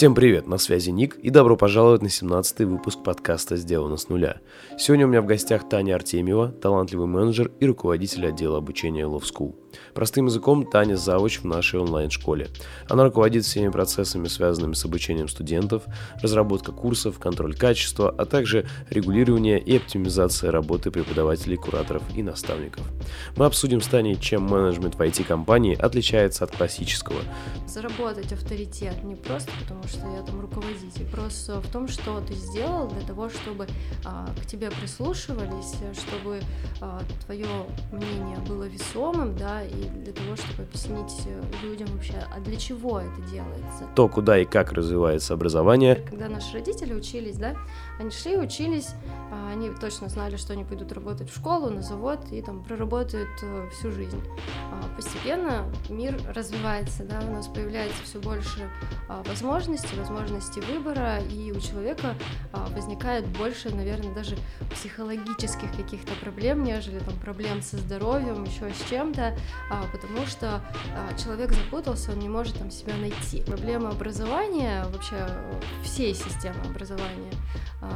Всем привет, на связи Ник, и добро пожаловать на 17-й выпуск подкаста «Сделано с нуля». Сегодня у меня в гостях Таня Артемьева, талантливый менеджер и руководитель отдела обучения Love School. Простым языком Таня завуч в нашей онлайн-школе. Она руководит всеми процессами, связанными с обучением студентов, разработка курсов, контроль качества, а также регулирование и оптимизация работы преподавателей, кураторов и наставников. Мы обсудим с Таней, чем менеджмент в IT-компании отличается от классического. Заработать авторитет не просто потому, что я там руководитель, просто в том, что ты сделал для того, чтобы а, к тебе прислушивались, чтобы а, твое мнение было весомым, да, и для того, чтобы объяснить э, людям вообще, а для чего это делается. То, куда и как развивается образование. Когда наши родители учились, да, они шли, учились, а, они точно знали, что они пойдут работать в школу, на завод и там проработают э, всю жизнь. А, постепенно мир развивается, да, у нас появляется все больше а, возможностей, возможностей выбора, и у человека возникает больше, наверное, даже психологических каких-то проблем, нежели там проблем со здоровьем, еще с чем-то, потому что человек запутался, он не может там себя найти. Проблема образования, вообще всей системы образования,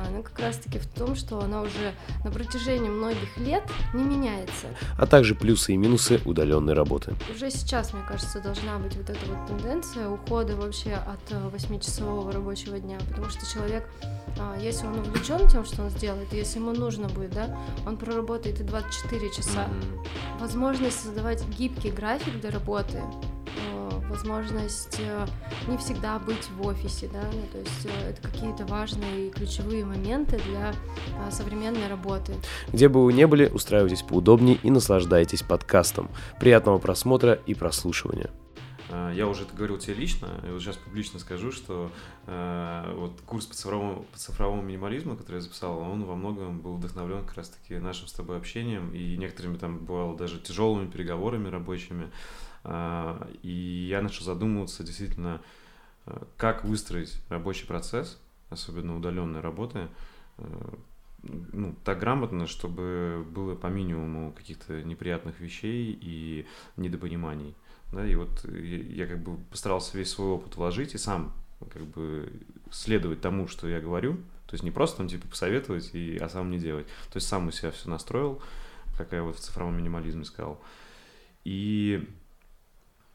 она как раз-таки в том, что она уже на протяжении многих лет не меняется. А также плюсы и минусы удаленной работы. Уже сейчас, мне кажется, должна быть вот эта вот тенденция ухода вообще от 8-часового э, рабочего дня, потому что человек, а, если он увлечен тем, что он сделает, если ему нужно будет, да, он проработает и 24 часа. Mm-hmm. Возможность создавать гибкий график для работы, возможность э, не всегда быть в офисе, да, ну, то есть э, это какие-то важные и ключевые моменты для э, современной работы. Где бы вы ни были, устраивайтесь поудобнее и наслаждайтесь подкастом. Приятного просмотра и прослушивания. Я уже это говорил тебе лично, и вот сейчас публично скажу, что э, вот курс по цифровому, по цифровому минимализму, который я записал, он во многом был вдохновлен как раз-таки нашим с тобой общением и некоторыми там бывало даже тяжелыми переговорами рабочими. А, и я начал задумываться действительно, а, как выстроить рабочий процесс, особенно удаленной работы, а, ну, так грамотно, чтобы было по минимуму каких-то неприятных вещей и недопониманий. Да, и вот я, я как бы постарался весь свой опыт вложить и сам как бы следовать тому, что я говорю. То есть не просто там типа посоветовать, и, а сам не делать. То есть сам у себя все настроил, как я вот в цифровом минимализме сказал. И Э,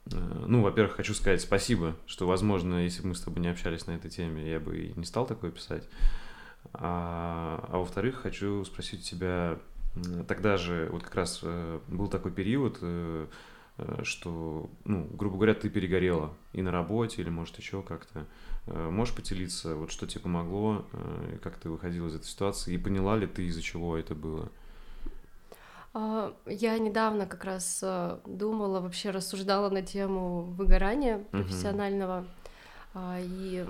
ну, во-первых, хочу сказать спасибо, что, возможно, если бы мы с тобой не общались на этой теме, я бы и не стал такое писать. А, а во-вторых, хочу спросить тебя, тогда же вот как раз э, был такой период, э, что, ну, грубо говоря, ты перегорела и на работе, или, может, еще как-то. Можешь поделиться, вот что тебе помогло, как ты выходила из этой ситуации, и поняла ли ты, из-за чего это было? А, я недавно как раз э, думала, вообще рассуждала на тему выгорания профессионального. Uh-huh. И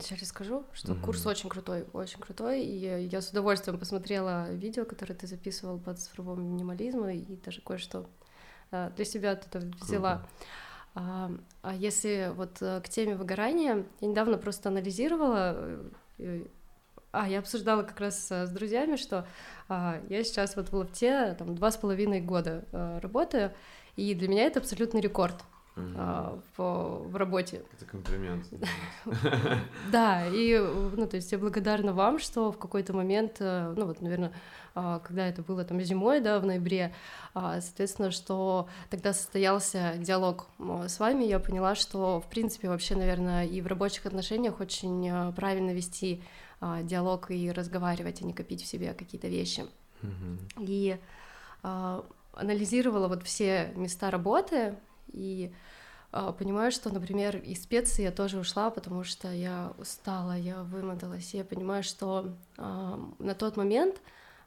сейчас расскажу, что uh-huh. курс очень крутой, очень крутой. И я с удовольствием посмотрела видео, которое ты записывал по цифровому минимализму, и даже кое-что э, для себя это взяла. А, а если вот э, к теме выгорания, я недавно просто анализировала а, я обсуждала как раз с друзьями, что а, я сейчас вот в лофте там два с половиной года а, работаю, и для меня это абсолютный рекорд. Угу. А, в, в работе. Это комплимент. Да, и, ну, то есть я благодарна вам, что в какой-то момент, э, ну, вот, наверное, а, когда это было там зимой, да, в ноябре, а, соответственно, что тогда состоялся диалог с вами, я поняла, что, в принципе, вообще, наверное, и в рабочих отношениях очень э, правильно вести а, диалог и разговаривать, а не копить в себе какие-то вещи. Mm-hmm. И а, анализировала вот все места работы и а, понимаю, что, например, из специи я тоже ушла, потому что я устала, я вымоталась, и я понимаю, что а, на тот момент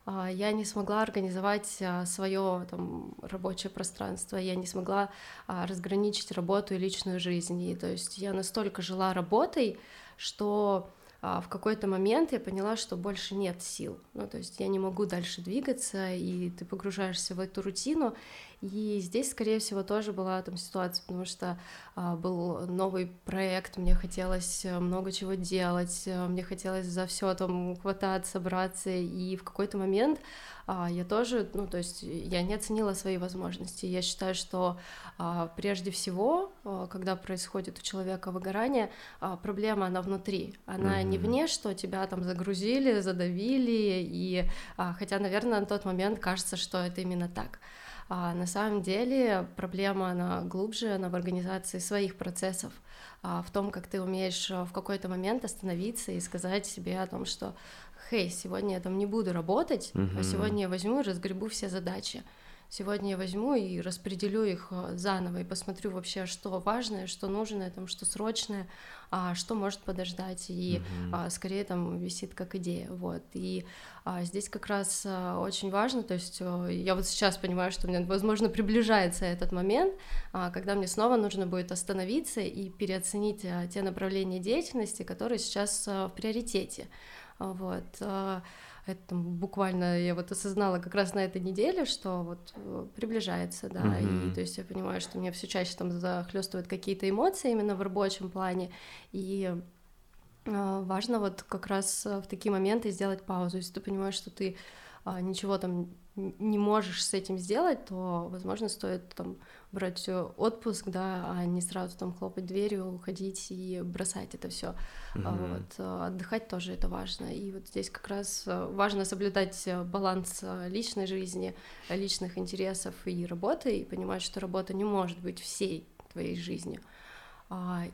а, я не смогла организовать а, свое там, рабочее пространство, я не смогла разграничить работу и личную жизнь. И, то есть я настолько жила работой, что в какой-то момент я поняла, что больше нет сил. Ну, то есть я не могу дальше двигаться, и ты погружаешься в эту рутину. И здесь, скорее всего, тоже была там ситуация, потому что а, был новый проект, мне хотелось э, много чего делать, э, мне хотелось за все там хвататься, браться, и в какой-то момент а, я тоже, ну, то есть я не оценила свои возможности. Я считаю, что а, прежде всего, а, когда происходит у человека выгорание, а, проблема она внутри, она mm-hmm. не вне, что тебя там загрузили, задавили, и а, хотя, наверное, на тот момент кажется, что это именно так. А на самом деле проблема, она глубже, она в организации своих процессов, а, в том, как ты умеешь а, в какой-то момент остановиться и сказать себе о том, что «Хей, сегодня я там не буду работать, uh-huh. а сегодня я возьму и разгребу все задачи». Сегодня я возьму и распределю их э, заново и посмотрю вообще, что важное, что нужное, там, что срочное, а что может подождать, и а, скорее там висит как идея, вот. И а, здесь как раз а, очень важно, то есть а, я вот сейчас понимаю, что мне, возможно, приближается этот момент, а, когда мне снова нужно будет остановиться и переоценить а, те направления деятельности, которые сейчас а, в приоритете, вот. А, это буквально я вот осознала как раз на этой неделе, что вот э, приближается, да, mm-hmm. и то есть я понимаю, что меня все чаще там захлестывают какие-то эмоции именно в рабочем плане, и э, важно вот как раз в такие моменты сделать паузу, если ты понимаешь, что ты э, ничего там не можешь с этим сделать, то, возможно, стоит там брать отпуск, да, а не сразу там хлопать дверью, уходить и бросать это все. Mm-hmm. Вот. А, отдыхать тоже это важно. И вот здесь как раз а, важно соблюдать баланс личной жизни, личных интересов и работы, и понимать, что работа не может быть всей твоей жизнью.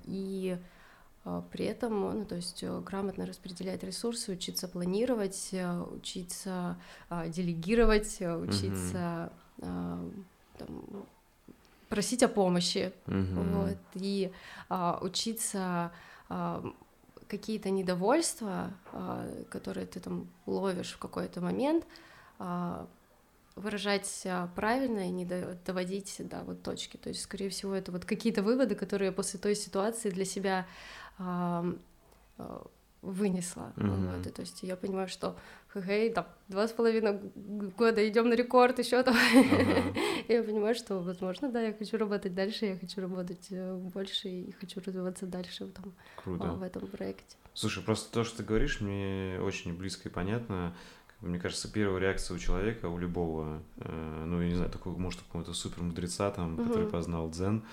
И при этом, ну, то есть грамотно распределять ресурсы, учиться планировать, учиться делегировать, учиться mm-hmm. там, просить о помощи, mm-hmm. вот, и а, учиться а, какие-то недовольства, а, которые ты там ловишь в какой-то момент, а, выражать а, правильно и не доводить до вот точки. То есть, скорее всего, это вот какие-то выводы, которые я после той ситуации для себя а, а вынесла. Mm-hmm. Вот, и, то есть я понимаю, что хей, там два с половиной года идем на рекорд, еще там. Uh-huh. я понимаю, что, возможно, да, я хочу работать дальше, я хочу работать э, больше и хочу развиваться дальше там, Круто. в этом проекте. Слушай, просто то, что ты говоришь, мне очень близко и понятно. Мне кажется, первая реакция у человека, у любого, э, ну, я не знаю, такого, может, какого-то супер мудреца, там, uh-huh. который познал дзен,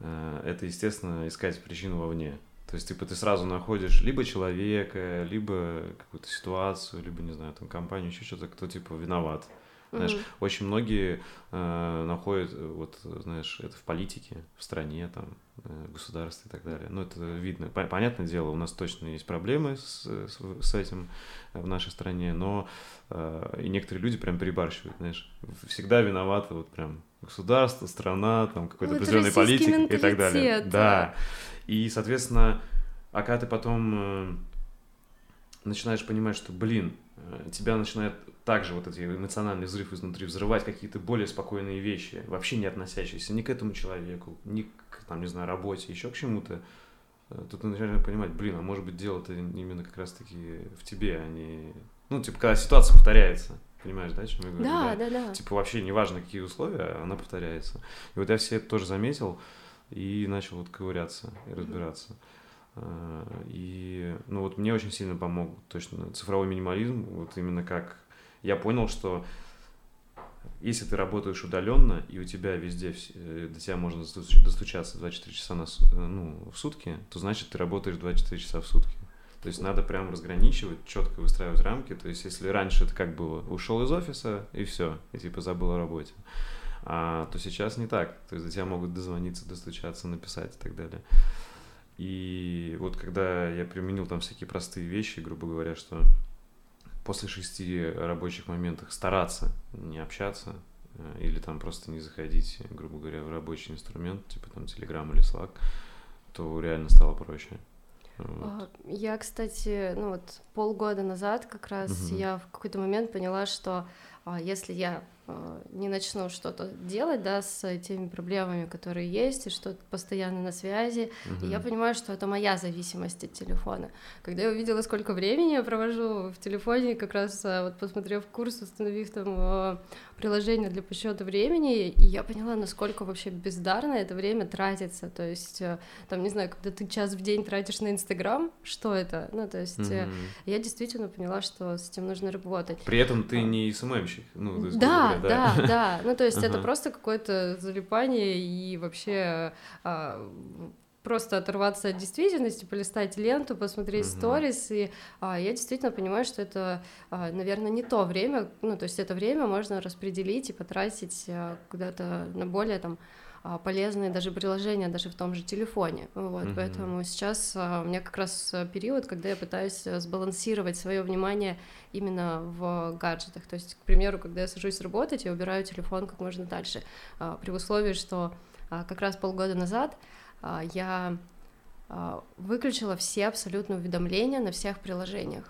э, это, естественно, искать причину вовне. То есть, типа, ты сразу находишь либо человека, либо какую-то ситуацию, либо, не знаю, там, компанию, еще что-то, кто, типа, виноват. Знаешь, mm-hmm. очень многие э, находят, вот, знаешь, это в политике, в стране, там, э, государстве и так далее. Ну, это видно. Понятное дело, у нас точно есть проблемы с, с, с этим в нашей стране, но э, и некоторые люди прям перебарщивают, знаешь. Всегда виноваты вот прям государство, страна, там, какой-то вот определенный политик и так далее. Да. И, соответственно, а когда ты потом э, начинаешь понимать, что, блин, э, тебя начинает также вот эти эмоциональный взрыв изнутри взрывать какие-то более спокойные вещи, вообще не относящиеся ни к этому человеку, ни к, там, не знаю, работе, еще к чему-то, э, тут ты начинаешь понимать, блин, а может быть дело-то именно как раз-таки в тебе, а не... Ну, типа, когда ситуация повторяется. Понимаешь, да, о чем я говорю? Да, да, да. Типа, вообще неважно, какие условия, она повторяется. И вот я все это тоже заметил и начал вот ковыряться и разбираться. А, и, ну, вот мне очень сильно помог точно цифровой минимализм, вот именно как я понял, что если ты работаешь удаленно, и у тебя везде э, до тебя можно достучаться 24 часа на, ну, в сутки, то значит ты работаешь 24 часа в сутки. То есть надо прям разграничивать, четко выстраивать рамки. То есть если раньше это как было, ушел из офиса и все, и типа забыл о работе а, то сейчас не так. То есть до тебя могут дозвониться, достучаться, написать и так далее. И вот когда я применил там всякие простые вещи, грубо говоря, что после шести рабочих моментов стараться не общаться э, или там просто не заходить, грубо говоря, в рабочий инструмент, типа там Telegram или Slack, то реально стало проще. Вот. А, я, кстати, ну вот полгода назад как раз угу. я в какой-то момент поняла, что если я а, не начну что-то делать, да, с теми проблемами, которые есть, и что постоянно на связи, угу. и я понимаю, что это моя зависимость от телефона. Когда я увидела, сколько времени я провожу в телефоне, как раз а, вот посмотрев курс, установив там приложение для подсчета времени, и я поняла, насколько вообще бездарно это время тратится. То есть, там, не знаю, когда ты час в день тратишь на Инстаграм, что это? Ну, то есть, mm-hmm. я действительно поняла, что с этим нужно работать. При этом ты а. не СММщик. Ну, есть, да, говоря, да, да, да. Ну, то есть, это просто какое-то залипание и вообще а, просто оторваться от действительности, полистать ленту, посмотреть сторис, и а, я действительно понимаю, что это, а, наверное, не то время, ну, то есть это время можно распределить и потратить а, куда-то на более там полезные даже приложения, даже в том же телефоне. Вот, mm-hmm. поэтому сейчас а, у меня как раз период, когда я пытаюсь сбалансировать свое внимание именно в гаджетах. То есть, к примеру, когда я сажусь работать, я убираю телефон как можно дальше, а, при условии, что как раз полгода назад а, я а, выключила все абсолютно уведомления на всех приложениях.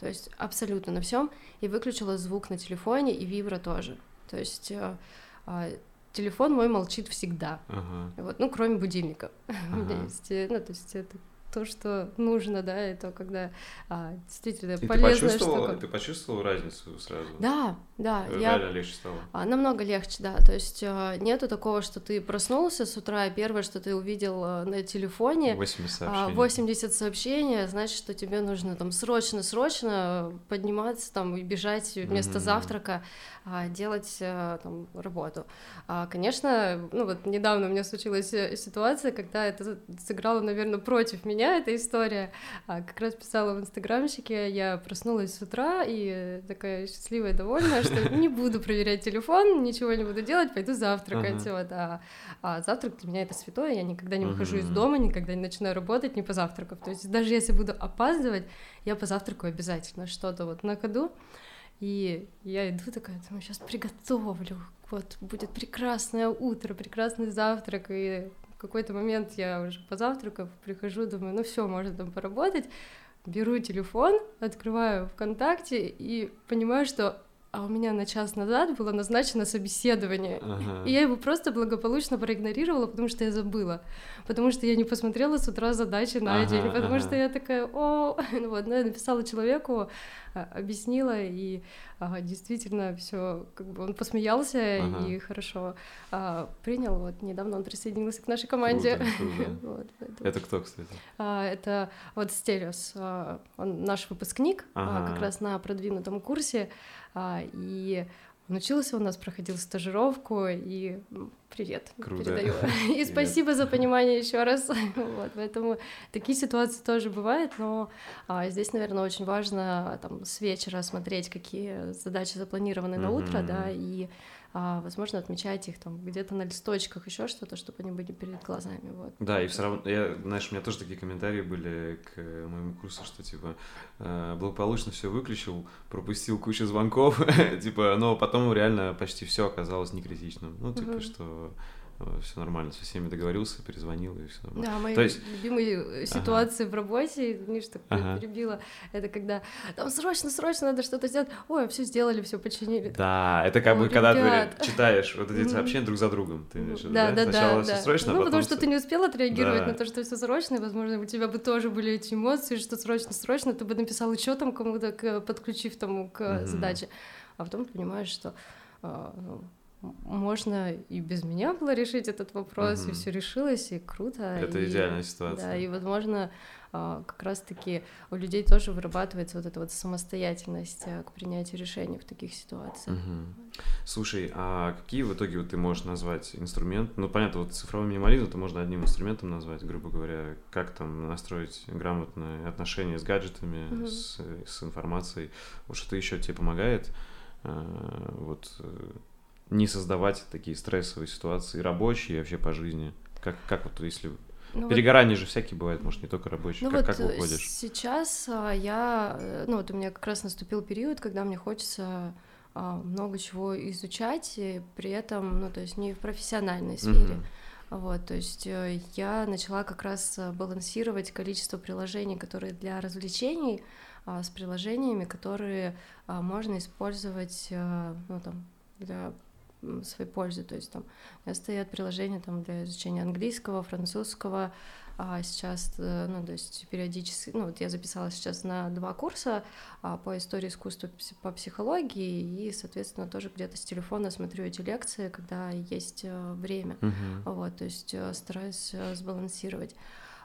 То есть абсолютно на всем. И выключила звук на телефоне и вибро тоже. То есть а, телефон мой молчит всегда. Ага. Вот, ну, кроме будильника. Ага. есть, э, ну, то есть это то, что нужно, да, и то, когда а, действительно и полезная ты почувствовала, штука. Ты почувствовала разницу сразу? Да, да. Реально я, легче стало? А, намного легче, да. То есть а, нету такого, что ты проснулся с утра, и первое, что ты увидел а, на телефоне... 80 сообщений. А, 80 сообщений, значит, что тебе нужно там срочно-срочно подниматься там и бежать вместо mm-hmm. завтрака, а, делать там работу. А, конечно, ну вот недавно у меня случилась э, ситуация, когда это сыграло, наверное, против меня, меня эта история. А, как раз писала в инстаграмщике, я проснулась с утра и такая счастливая, довольная, что не буду проверять телефон, ничего не буду делать, пойду завтракать. Uh-huh. Вот, а, а завтрак для меня это святое, я никогда не выхожу uh-huh. из дома, никогда не начинаю работать, не позавтракав. То есть даже если буду опаздывать, я позавтракаю обязательно что-то вот на ходу. И я иду такая, думаю, сейчас приготовлю, вот будет прекрасное утро, прекрасный завтрак, и какой-то момент я уже позавтракав, прихожу, думаю, ну все, можно там поработать, беру телефон, открываю ВКонтакте и понимаю, что а у меня на час назад было назначено собеседование, ага. и я его просто благополучно проигнорировала, потому что я забыла, потому что я не посмотрела с утра задачи на ага, день, потому ага. что я такая, о, ну вот, ну, я написала человеку, объяснила, и а, действительно все, как бы он посмеялся ага. и хорошо а, принял, вот, недавно он присоединился к нашей команде. Круто, круто. вот, это кто, кстати? А, это вот Стелиус, а, он наш выпускник, ага. а, как раз на продвинутом курсе, а, и он учился у нас, проходил стажировку, и привет Круто. передаю. И спасибо за понимание еще раз. вот, поэтому такие ситуации тоже бывают, но а, здесь, наверное, очень важно там с вечера смотреть, какие задачи запланированы на утро, да, и возможно, отмечать их там где-то на листочках, еще что-то, чтобы они были перед глазами. Вот. Да, и все равно, я, знаешь, у меня тоже такие комментарии были к моему курсу, что типа э, благополучно все выключил, пропустил кучу звонков, типа, но потом реально почти все оказалось не критичным. Ну, типа, что все нормально, со всеми договорился, перезвонил и все нормально. Да, мои То есть... любимые ситуации ага. в работе, видишь, так ага. перебила, это когда там срочно, срочно надо что-то сделать, ой, все сделали, все починили. Да, это как О, бы когда ты читаешь вот эти сообщения друг за другом, ты имеешь да, да, да, Сначала да, все срочно, Ну, а потому что ты не успел отреагировать да. на то, что все срочно, и, возможно, у тебя бы тоже были эти эмоции, что срочно-срочно, ты бы написал еще там кому-то, подключив тому к угу. задаче, а потом понимаешь, что а, ну, можно и без меня было решить этот вопрос, угу. и все решилось, и круто. Это и, идеальная ситуация. Да, и, возможно, а, как раз-таки у людей тоже вырабатывается вот эта вот самостоятельность а, к принятию решений в таких ситуациях. Угу. Слушай, а какие в итоге вот ты можешь назвать инструмент? Ну, понятно, вот цифровой минимализм это можно одним инструментом назвать, грубо говоря, как там настроить грамотное отношение с гаджетами, угу. с, с информацией. Вот что-то еще тебе помогает? А, вот э, не создавать такие стрессовые ситуации, рабочие и вообще по жизни? Как, как вот если... Ну, Перегорание вот, же всякие бывает, может, не только рабочие. Ну как, вот как выходишь? Сейчас а, я... Э, ну вот у меня как раз наступил период, когда мне хочется а, много чего изучать, и при этом, ну то есть не в профессиональной сфере. Uh-huh. Вот, то есть э, я начала как раз э, балансировать количество приложений, которые для развлечений, а, с приложениями, которые можно использовать, э, ну, там, для своей пользы. То есть там у меня стоят приложения там, для изучения английского, французского, а сейчас, э, ну, то есть периодически, ну, вот я записалась сейчас на два курса а, по истории искусства, по психологии, и, соответственно, тоже где-то с телефона смотрю эти лекции, когда есть э, время, uh-huh. вот, то есть э, стараюсь сбалансировать.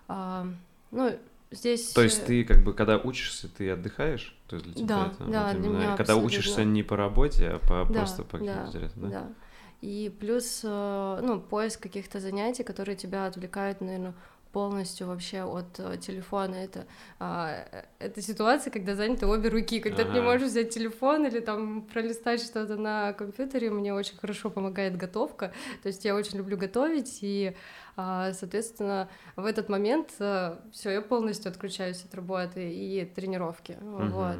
А, ну, здесь... То есть ты как бы, когда учишься, ты отдыхаешь? То есть для тебя да, это, да, вот для меня Когда учишься не по работе, а по, да, просто по да, да? да. И плюс, ну, поиск каких-то занятий, которые тебя отвлекают, наверное, полностью вообще от э, телефона. Это, а, это ситуация, когда заняты обе руки, когда ага. ты не можешь взять телефон или там пролистать что-то на компьютере. Мне очень хорошо помогает готовка. То есть я очень люблю готовить, и, а, соответственно, в этот момент а, э, все, я полностью отключаюсь от работы и тренировки. Угу. Вот.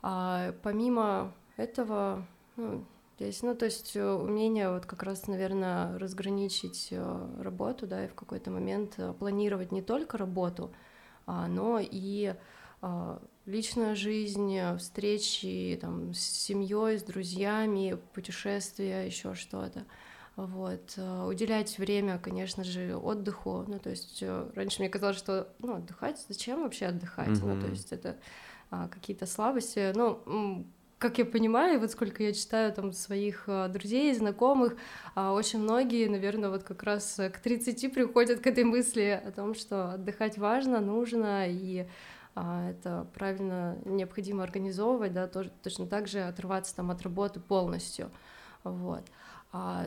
А, помимо этого, ну, здесь. Ну, то есть э, умение вот как раз, наверное, разграничить э, работу, да, и в какой-то момент э, планировать не только работу, а, но и а, личная жизнь, встречи там, с семьей, с друзьями, путешествия, еще что-то. Вот. Уделять время, конечно же, отдыху. Ну, то есть раньше мне казалось, что ну, отдыхать, зачем вообще отдыхать? Mm-hmm. Ну, то есть это а, какие-то слабости. Ну, как я понимаю, вот сколько я читаю там своих а, друзей, знакомых, а, очень многие, наверное, вот как раз к 30 приходят к этой мысли о том, что отдыхать важно, нужно, и а, это правильно необходимо организовывать, да, тоже, точно так же отрываться там от работы полностью, вот.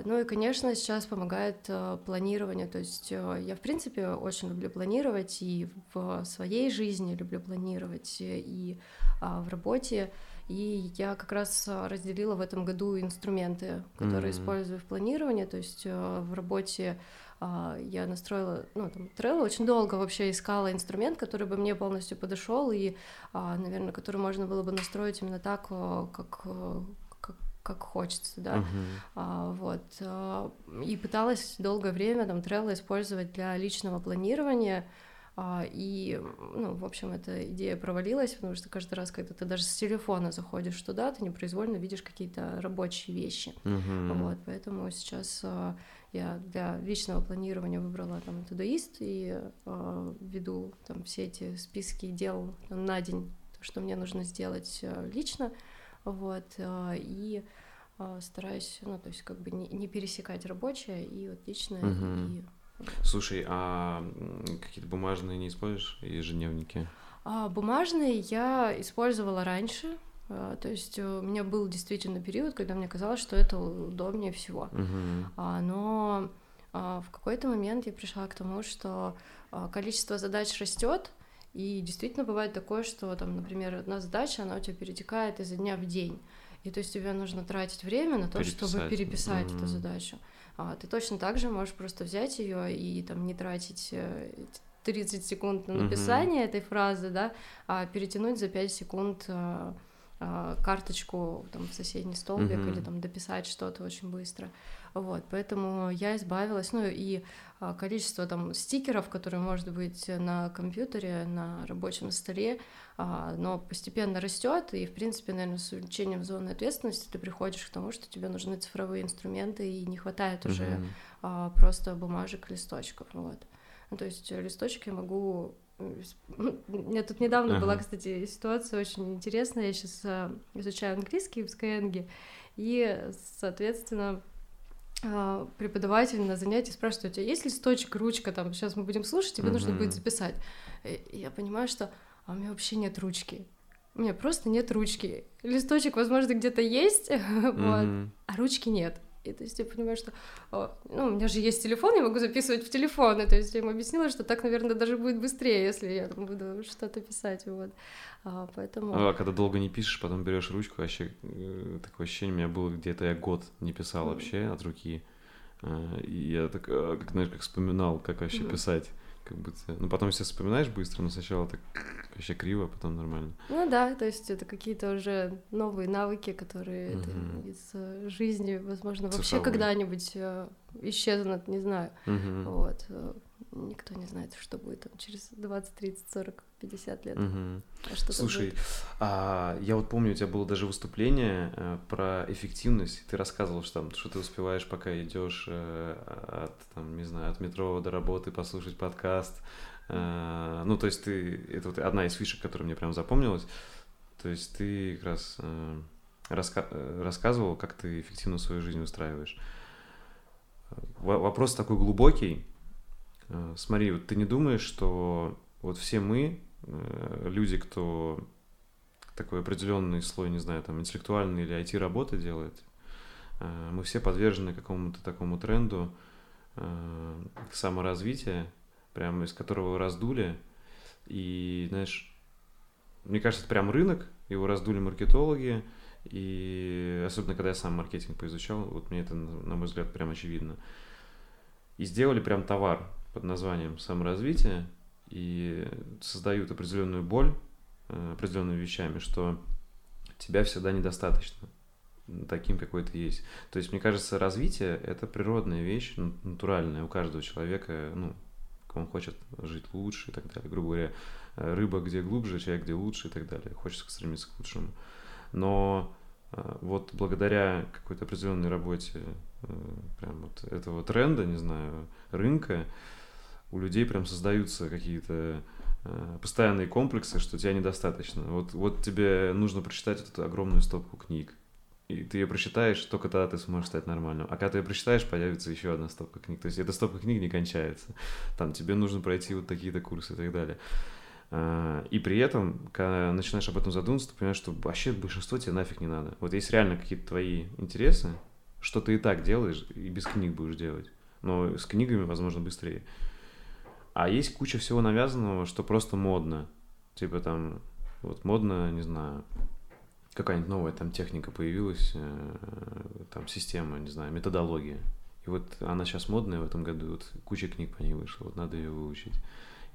Ну и, конечно, сейчас помогает планирование. То есть я, в принципе, очень люблю планировать и в своей жизни люблю планировать, и в работе. И я как раз а, разделила в этом году инструменты, которые mm-hmm. использую в планировании. То есть э, в работе а, я настроила, ну, там, Trello, очень долго вообще искала инструмент, который бы мне полностью подошел и, а, наверное, который можно было бы настроить именно так, как как, хочется, да, uh-huh. а, вот, и пыталась долгое время там Trello использовать для личного планирования, а, и, ну, в общем, эта идея провалилась, потому что каждый раз, когда ты даже с телефона заходишь туда, ты непроизвольно видишь какие-то рабочие вещи. Uh-huh. Вот, поэтому сейчас а, я для личного планирования выбрала там Todoist и а, веду там все эти списки дел на день, что мне нужно сделать лично, вот, и стараюсь, ну, то есть как бы не, не пересекать рабочее и вот личное, uh-huh. и Слушай, а какие-то бумажные не используешь ежедневники? А, бумажные я использовала раньше. А, то есть у меня был действительно период, когда мне казалось, что это удобнее всего. А, но а, в какой-то момент я пришла к тому, что а, количество задач растет, и действительно бывает такое, что там, например, одна задача, она у тебя перетекает изо дня в день. И то есть тебе нужно тратить время на то, переписать. чтобы переписать mm-hmm. эту задачу ты точно так же можешь просто взять ее и там не тратить 30 э, секунд на написание mm-hmm. этой фразы, да, а перетянуть за 5 секунд а, а, карточку там в соседний столбик mm-hmm. или там дописать что-то очень быстро. Вот, поэтому я избавилась, ну и а, количество там стикеров, которые может быть на компьютере, на рабочем столе, а, но постепенно растет, и в принципе, наверное, с увеличением зоны ответственности ты приходишь к тому, что тебе нужны цифровые инструменты и не хватает уже mm-hmm. а, просто бумажек, листочков, вот. Ну, то есть листочки я могу ну, у меня тут недавно uh-huh. была, кстати, ситуация очень интересная. Я сейчас а, изучаю английский в Skyeng, и, соответственно, а, преподаватель на занятии спрашивает, у тебя есть листочек, ручка, там, сейчас мы будем слушать, тебе uh-huh. нужно будет записать. И я понимаю, что а у меня вообще нет ручки. У меня просто нет ручки. Листочек, возможно, где-то есть, вот, а ручки нет. И то есть я понимаю, что ну, у меня же есть телефон, я могу записывать в телефон. И, то есть я ему объяснила, что так, наверное, даже будет быстрее, если я там буду что-то писать. Вот. А, поэтому... А когда долго не пишешь, потом берешь ручку, вообще э, такое ощущение у меня было, где-то я год не писал вообще от руки. А, и я так, как, знаешь, как вспоминал, как вообще mm-hmm. писать как будто... Ну, потом все вспоминаешь быстро, но сначала так вообще криво, а потом нормально. Ну да, то есть это какие-то уже новые навыки, которые угу. из э, жизни, возможно, вообще Цифровой. когда-нибудь э, исчезнут, не знаю. Угу. Вот. Никто не знает, что будет там через 20, 30, 40, 50 лет. Угу. А Слушай, а, я вот помню, у тебя было даже выступление э, про эффективность. Ты рассказывал, что там, что ты успеваешь, пока идешь э, от, там, не знаю, от метро до работы послушать подкаст. Э, ну, то есть ты, это вот одна из фишек, которая мне прям запомнилась. То есть ты как раз э, раска э, рассказывал, как ты эффективно свою жизнь устраиваешь. Вопрос такой глубокий. Э, смотри, вот ты не думаешь, что вот все мы, э, люди, кто такой определенный слой, не знаю, там, интеллектуальный или IT-работы делает, э, мы все подвержены какому-то такому тренду саморазвития, прямо из которого раздули. И, знаешь, мне кажется, это прям рынок, его раздули маркетологи, и особенно когда я сам маркетинг поизучал, вот мне это, на мой взгляд, прям очевидно. И сделали прям товар под названием саморазвитие и создают определенную боль э, определенными вещами, что тебя всегда недостаточно таким, какой ты есть. То есть, мне кажется, развитие — это природная вещь, натуральная у каждого человека, ну, он хочет жить лучше и так далее. Грубо говоря, э, рыба где глубже, человек где лучше и так далее. Хочется стремиться к лучшему. Но вот благодаря какой-то определенной работе прям вот этого тренда, не знаю, рынка, у людей прям создаются какие-то э, постоянные комплексы, что тебя недостаточно. Вот, вот тебе нужно прочитать эту огромную стопку книг. И ты ее прочитаешь, только тогда ты сможешь стать нормальным. А когда ты ее прочитаешь, появится еще одна стопка книг. То есть эта стопка книг не кончается. Там тебе нужно пройти вот такие-то курсы и так далее. А, и при этом, когда начинаешь об этом задумываться, ты понимаешь, что вообще большинство тебе нафиг не надо. Вот есть реально какие-то твои интересы, что ты и так делаешь, и без книг будешь делать. Но с книгами, возможно, быстрее. А есть куча всего навязанного, что просто модно. Типа там, вот модно, не знаю, какая-нибудь новая там техника появилась, э, там система, не знаю, методология. И вот она сейчас модная в этом году, вот куча книг по ней вышла, вот надо ее выучить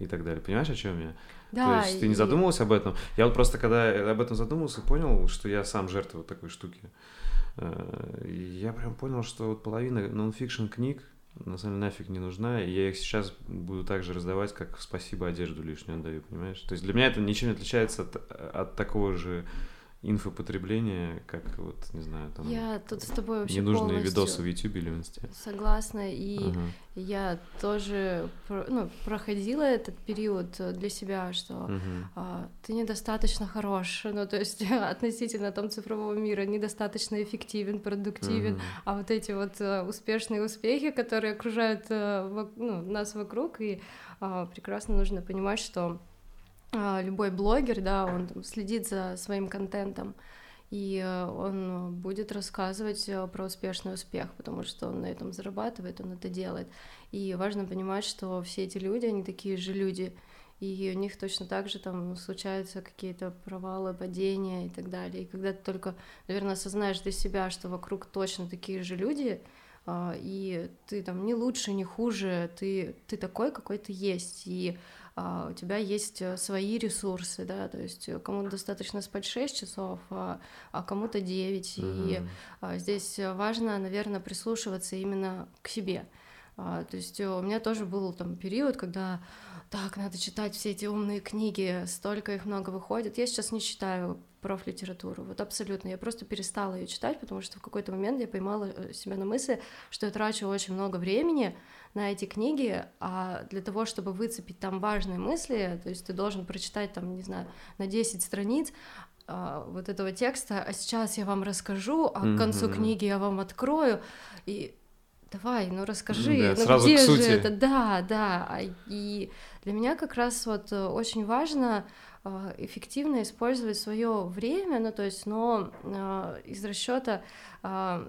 и так далее. Понимаешь, о чем я? Да. То есть ты не задумывался об этом? Я вот просто когда об этом задумался, понял, что я сам жертва вот такой штуки. Э, я прям понял, что вот половина нонфикшн книг, на самом деле нафиг не нужна, и я их сейчас буду также раздавать, как спасибо одежду лишнюю отдаю, понимаешь? То есть для меня это ничем не отличается от, от такого же инфопотребление, как вот, не знаю, там... Я тут с тобой вообще Ненужные видосы в YouTube или в Инсте. Согласна, и ага. я тоже ну, проходила этот период для себя, что угу. а, ты недостаточно хорош, ну, то есть относительно там цифрового мира, недостаточно эффективен, продуктивен, угу. а вот эти вот а, успешные успехи, которые окружают а, ну, нас вокруг, и а, прекрасно нужно понимать, что любой блогер, да, он следит за своим контентом, и э, он будет рассказывать э, про успешный успех, потому что он на этом зарабатывает, он это делает. И важно понимать, что все эти люди, они такие же люди, и у них точно так же там случаются какие-то провалы, падения и так далее. И когда ты только, наверное, осознаешь для себя, что вокруг точно такие же люди, а, и ты там не лучше, не хуже, ты, ты такой, какой ты есть, и а, у тебя есть э, свои ресурсы, да, то есть э, кому-то достаточно спать 6 часов, а, а кому-то 9, mm-hmm. и а, здесь важно, наверное, прислушиваться именно к себе. А, то есть у меня тоже был там период, когда так, надо читать все эти умные книги, столько их много выходит. Я сейчас не читаю профлитературу, вот абсолютно. Я просто перестала ее читать, потому что в какой-то момент я поймала э, себя на мысли, что я трачу очень много времени на эти книги, а для того, чтобы выцепить там важные мысли, то есть ты должен прочитать там, не знаю, на 10 страниц, а, вот этого текста, а сейчас я вам расскажу, а к концу mm-hmm. книги я вам открою, и давай, ну расскажи, да, ну сразу где же сути. это, да, да, а, и для меня как раз вот э, очень важно а, эффективно использовать свое время, ну то есть, но из расчета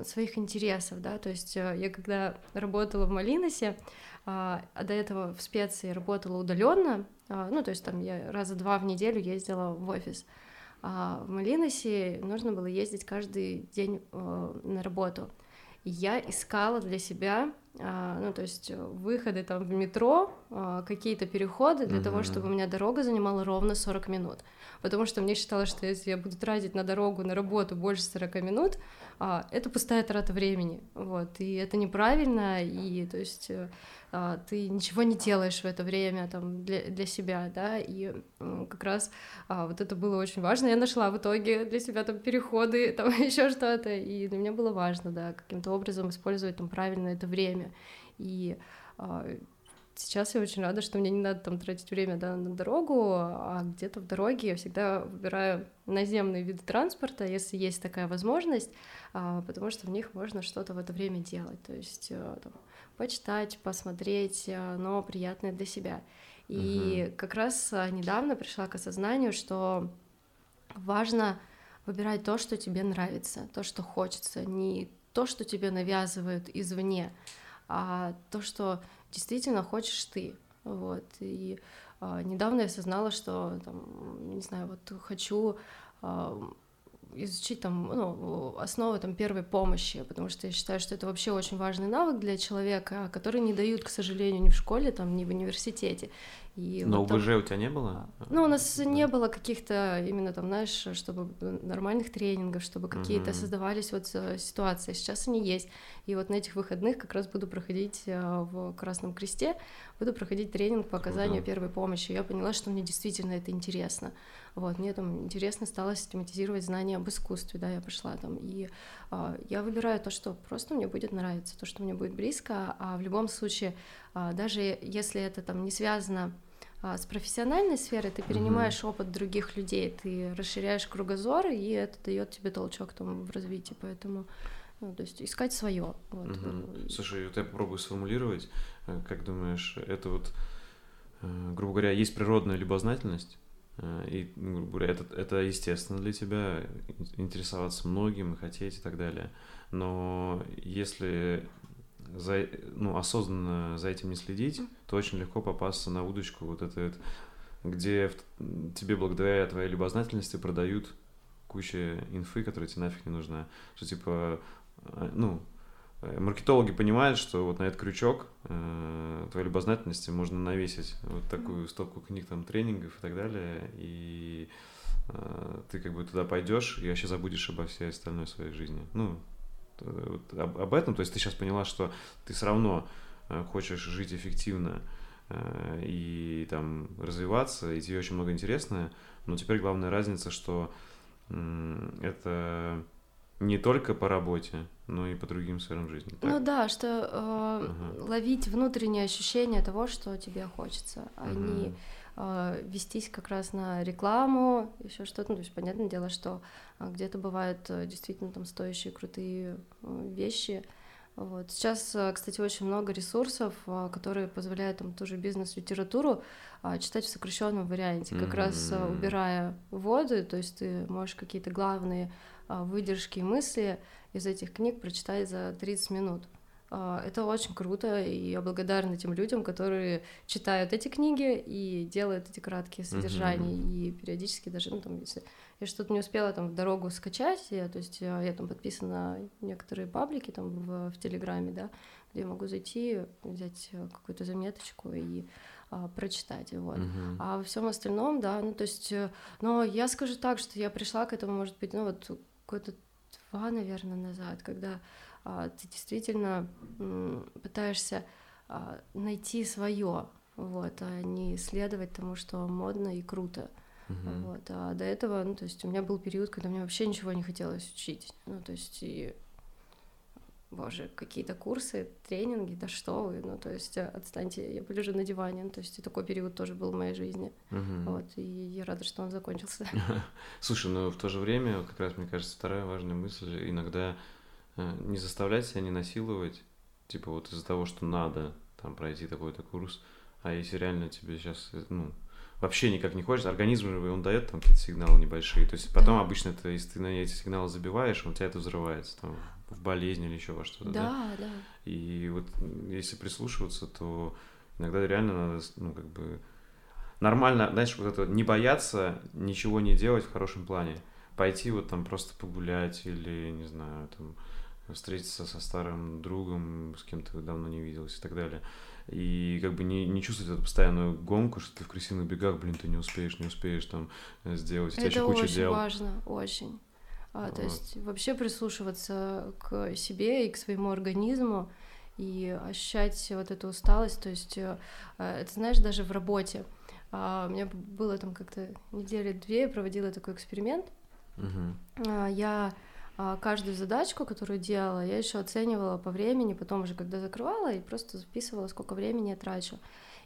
своих интересов, да, то есть э, я когда работала в Малиносе, а до этого в специи работала удаленно, ну то есть там я раза два в неделю ездила в офис, а в Малиносе нужно было ездить каждый день э, на работу. Я искала для себя а, ну, то есть выходы там в метро, а, какие-то переходы для mm-hmm. того, чтобы у меня дорога занимала ровно 40 минут. Потому что мне считалось, что если я буду тратить на дорогу, на работу больше 40 минут, а, это пустая трата времени, вот, и это неправильно, и, то есть, а, ты ничего не делаешь в это время, там, для, для себя, да, и как раз а, вот это было очень важно, я нашла в итоге для себя там переходы, там, еще что-то, и для меня было важно, да, каким-то образом использовать там правильно это время, и Сейчас я очень рада, что мне не надо там тратить время да, на дорогу, а где-то в дороге я всегда выбираю наземные виды транспорта, если есть такая возможность, а, потому что в них можно что-то в это время делать, то есть э, там, почитать, посмотреть, э, но приятное для себя. И угу. как раз э, недавно пришла к осознанию, что важно выбирать то, что тебе нравится, то, что хочется, не то, что тебе навязывают извне, а то, что действительно хочешь ты. Вот. И а, недавно я осознала, что там, не знаю, вот хочу а, изучить там, ну, основы там первой помощи, потому что я считаю, что это вообще очень важный навык для человека, который не дают, к сожалению, ни в школе, там, ни в университете. И Но вот УБЖ там... у тебя не было? Ну, у нас да. не было каких-то именно там, знаешь, чтобы нормальных тренингов, чтобы какие-то mm-hmm. создавались вот э, ситуации. Сейчас они есть. И вот на этих выходных как раз буду проходить э, в Красном Кресте, буду проходить тренинг по оказанию mm-hmm. первой помощи. Я поняла, что мне действительно это интересно. Вот, мне там интересно стало систематизировать знания об искусстве, да, я пошла там, и э, я выбираю то, что просто мне будет нравиться, то, что мне будет близко, а в любом случае, э, даже если это там не связано а, с профессиональной сферой, ты перенимаешь mm-hmm. опыт других людей, ты расширяешь кругозор, и это дает тебе толчок там в развитии, поэтому ну, то есть искать свое. Вот. Угу. Слушай, вот я попробую сформулировать, э, как думаешь, это вот, э, грубо говоря, есть природная любознательность, и, ну, грубо говоря, это, это естественно для тебя, интересоваться многим, хотеть и так далее. Но если за, ну, осознанно за этим не следить, то очень легко попасться на удочку вот это, где в, тебе благодаря твоей любознательности продают куча инфы, которая тебе нафиг не нужна. Что типа, э, ну, Э, маркетологи понимают, что вот на этот крючок э, твоей любознательности можно навесить вот такую стопку книг, там, тренингов и так далее, и э, ты как бы туда пойдешь и вообще забудешь обо всей остальной своей жизни. Ну, вот об, об этом, то есть ты сейчас поняла, что ты все равно э, хочешь жить эффективно э, и там развиваться, и тебе очень много интересного, но теперь главная разница, что э, это не только по работе, но и по другим сферам жизни. Так? Ну да, что э, ага. ловить внутреннее ощущение того, что тебе хочется, а ага. не э, вестись как раз на рекламу, еще что-то. Ну, то есть, понятное дело, что э, где-то бывают э, действительно там стоящие крутые э, вещи. Вот. Сейчас, кстати, очень много ресурсов, которые позволяют там тоже бизнес-литературу читать в сокращенном варианте, как mm-hmm. раз убирая воды, то есть ты можешь какие-то главные а, выдержки мысли из этих книг прочитать за 30 минут. А, это очень круто, и я благодарна тем людям, которые читают эти книги и делают эти краткие содержания, mm-hmm. и периодически даже, ну, там, если я что-то не успела там в дорогу скачать, я, то есть я, я там подписана на некоторые паблики там в, в Телеграме, да, где я могу зайти, взять какую-то заметочку и а, прочитать, вот. Uh-huh. А во всем остальном, да, ну то есть, э, но я скажу так, что я пришла к этому, может быть, ну вот года два, наверное, назад, когда а, ты действительно м, пытаешься а, найти свое, вот, а не следовать тому, что модно и круто. Вот, а до этого, ну, то есть у меня был период, когда мне вообще ничего не хотелось учить. Ну, то есть и боже, какие-то курсы, тренинги, да что вы, ну, то есть э, отстаньте, я полежу на диване, ну, то есть и такой период тоже был в моей жизни, угу. вот, и я рада, что он закончился. Слушай, ну, в то же время, как раз, мне кажется, вторая важная мысль, иногда э, не заставлять себя не насиловать, типа вот из-за того, что надо там пройти такой-то курс, а если реально тебе сейчас, э, ну, вообще никак не хочется, организм же он дает там какие-то сигналы небольшие, то есть потом да. обычно это, если ты на эти сигналы забиваешь, он у тебя это взрывается там в болезнь или еще во что-то, да? Да, да. И вот если прислушиваться, то иногда реально надо, ну, как бы нормально, знаешь, вот это не бояться ничего не делать в хорошем плане. Пойти вот там просто погулять или, не знаю, там встретиться со старым другом, с кем ты давно не виделась и так далее. И как бы не, не чувствовать эту постоянную гонку, что ты в крысиных бегах, блин, ты не успеешь, не успеешь там э, сделать. У тебя Это еще куча очень дел. важно, очень. А, То Вот. есть вообще прислушиваться к себе и к своему организму и ощущать вот эту усталость. То есть э, э, это знаешь даже в работе. А, У меня было там как-то недели две, я проводила такой эксперимент. А, Я а, каждую задачку, которую делала, я еще оценивала по времени, потом уже когда закрывала и просто записывала, сколько времени я трачу.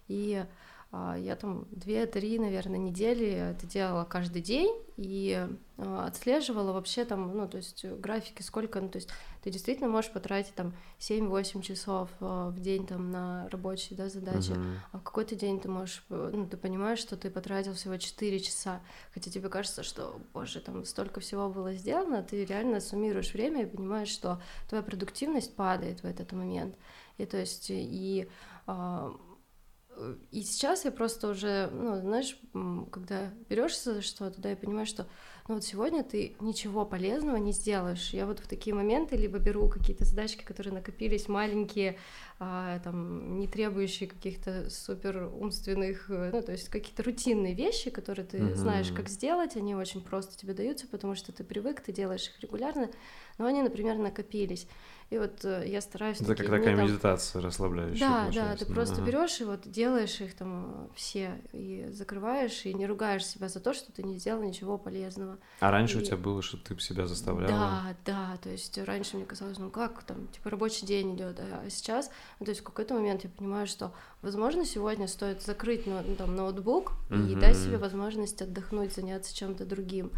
И я там две-три, наверное, недели это делала каждый день и а, отслеживала вообще там, ну, то есть графики, сколько, ну, то есть ты действительно можешь потратить там 7-8 часов а, в день там на рабочие, да, задачи, Мгм. а в какой-то день ты можешь, э, ну, ты понимаешь, что ты потратил всего 4 часа, хотя тебе кажется, что, боже, там столько всего было сделано, ты реально суммируешь время и понимаешь, что твоя продуктивность падает в этот момент. И то есть, и, а, и сейчас я просто уже, ну, знаешь, когда берешься за что-то, да, я понимаю, что ну вот сегодня ты ничего полезного не сделаешь. Я вот в такие моменты либо беру какие-то задачки, которые накопились, маленькие, а, там, не требующие каких-то супер умственных, э, ну, то есть какие-то рутинные вещи, которые ты Мгм. знаешь, как сделать, они очень просто тебе даются, потому что ты привык, ты делаешь их регулярно, но они, например, накопились. И вот э, я стараюсь... Это как такие такая дни там- медитация расслабляющая. да, да, ты Ну, просто ага. берешь и вот делаешь их там э, все и закрываешь и не ругаешь себя за то, что ты не сделал ничего полезного. А раньше у и- тебя было, что ты себя заставляла? Да, да, то есть раньше мне казалось, ну как там, типа рабочий день идет, а сейчас, ну, то есть в какой-то момент я понимаю, что, возможно, сегодня стоит закрыть ну, ну, там, ноутбук и Мгм. дать себе возможность отдохнуть, заняться чем-то другим.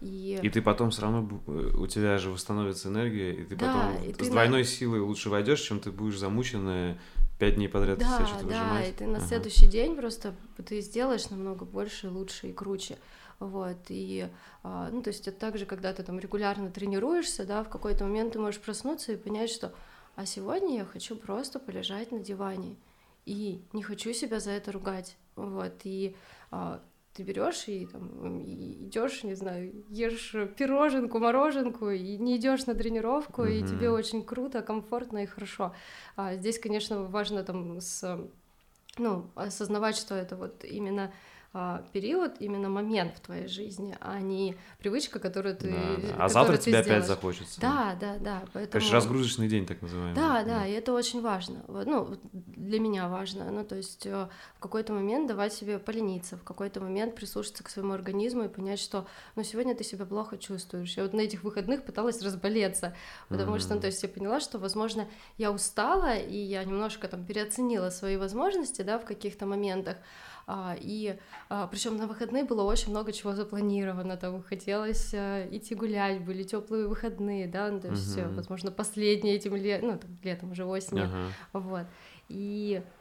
И, И ты потом все равно э, у тебя же восстановится энергия, и ты Да, потом и с ты на- двойной силой лучше войдешь, чем ты будешь замученная пять дней подряд из себя да, что-то да, выжимать. и ты на Ага. следующий день просто ты сделаешь намного больше, лучше и круче. Вот, и, а, ну, то есть это также, когда ты там регулярно тренируешься, да, в какой-то момент ты можешь проснуться и понять, что, а сегодня я хочу просто полежать на диване, и не хочу себя за это ругать, вот, и а, ты берешь и там идешь, не знаю, ешь пироженку, мороженку, и не идешь на тренировку, и Мгм. тебе очень круто, комфортно и хорошо. А здесь, конечно, важно там с, ну, осознавать, что это вот именно период, именно момент в твоей жизни, а не привычка, которую ты. Да, да. А завтра ты тебе опять сделаешь. захочется. Да, да, да. Поэтому... Короче, разгрузочный день, так называемый. Да, да, и это очень важно. Ну, для меня важно. Ну, то есть э, в какой-то момент давать себе полениться, в какой-то момент прислушаться к своему организму и понять, что, ну, сегодня ты себя плохо чувствуешь. Я вот на этих выходных пыталась разболеться, потому что, ну, то есть я поняла, что, возможно, я устала, и я немножко там переоценила свои возможности, да, в каких-то моментах. А, и причем на выходные было очень много чего запланировано. Там хотелось а, идти гулять, были теплые выходные, да, ну, то есть, Мгм. возможно, последние этим летом, ну, там, летом уже осенью. Ага. Вот. И а,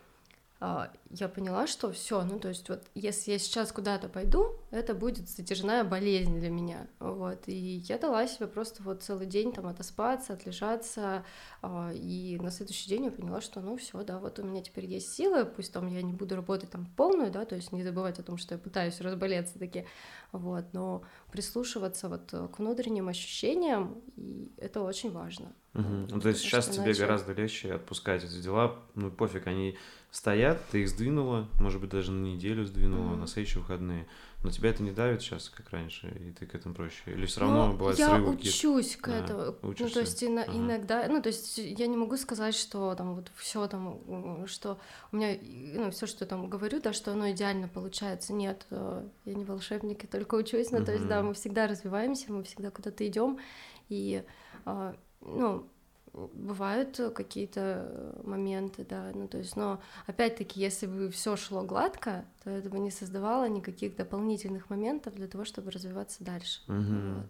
я поняла, что все, ну то есть вот если я сейчас куда-то пойду, это будет затяжная болезнь для меня, вот. И я дала себе просто вот целый день там отоспаться, отлежаться, а, и на следующий день я поняла, что ну все, да, вот у меня теперь есть силы, пусть там я не буду работать там полную, да, то есть не забывать о том, что я пытаюсь разболеться таки, вот, но прислушиваться вот к внутренним ощущениям, и это очень важно. Вот, Ну, то есть сейчас тебе иначе- гораздо легче отпускать эти дела. Ну, пофиг, они стоят, ты их сдвинула, может быть, даже на неделю сдвинула, Мгм. на следующие выходные. Но тебя это не давит сейчас, как раньше, и ты к этому проще. Или все равно Но бывают я срывы какие-то. учусь к Да, этому. Ну, учишься. то есть ино- Ага. иногда, ну, то есть я не могу сказать, что там вот все там, что у меня, ну, все, что я там говорю, да, что оно идеально получается. Нет, э, я не волшебник, я только учусь. Ну, то есть, да, мы всегда развиваемся, мы всегда куда-то идем. И, а, ну, бывают какие-то э, моменты, да, ну то есть, но опять-таки, если бы все шло гладко, то это бы не создавало никаких дополнительных моментов для того, чтобы развиваться дальше. Мгм. Вот.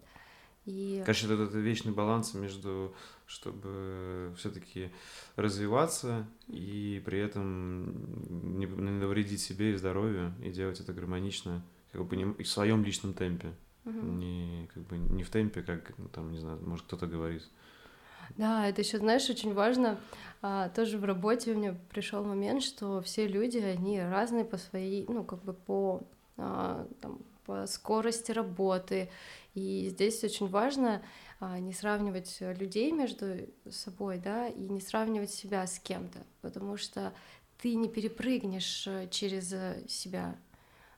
И Конечно, это, это вечный баланс между, чтобы все-таки развиваться и при этом не, не навредить себе и здоровью, и делать это гармонично, как бы не- в своем личном темпе. Мгм. Не, как бы, не в темпе, как, ну, там, не знаю, может, кто-то говорит. Да, это еще, знаешь, очень важно. а, тоже в работе у меня пришел момент, что все люди, они разные по своей, ну, как бы по, а, там, по скорости работы. И здесь очень важно а, не сравнивать людей между собой, да, и не сравнивать себя с кем-то, потому что ты не перепрыгнешь э, через себя,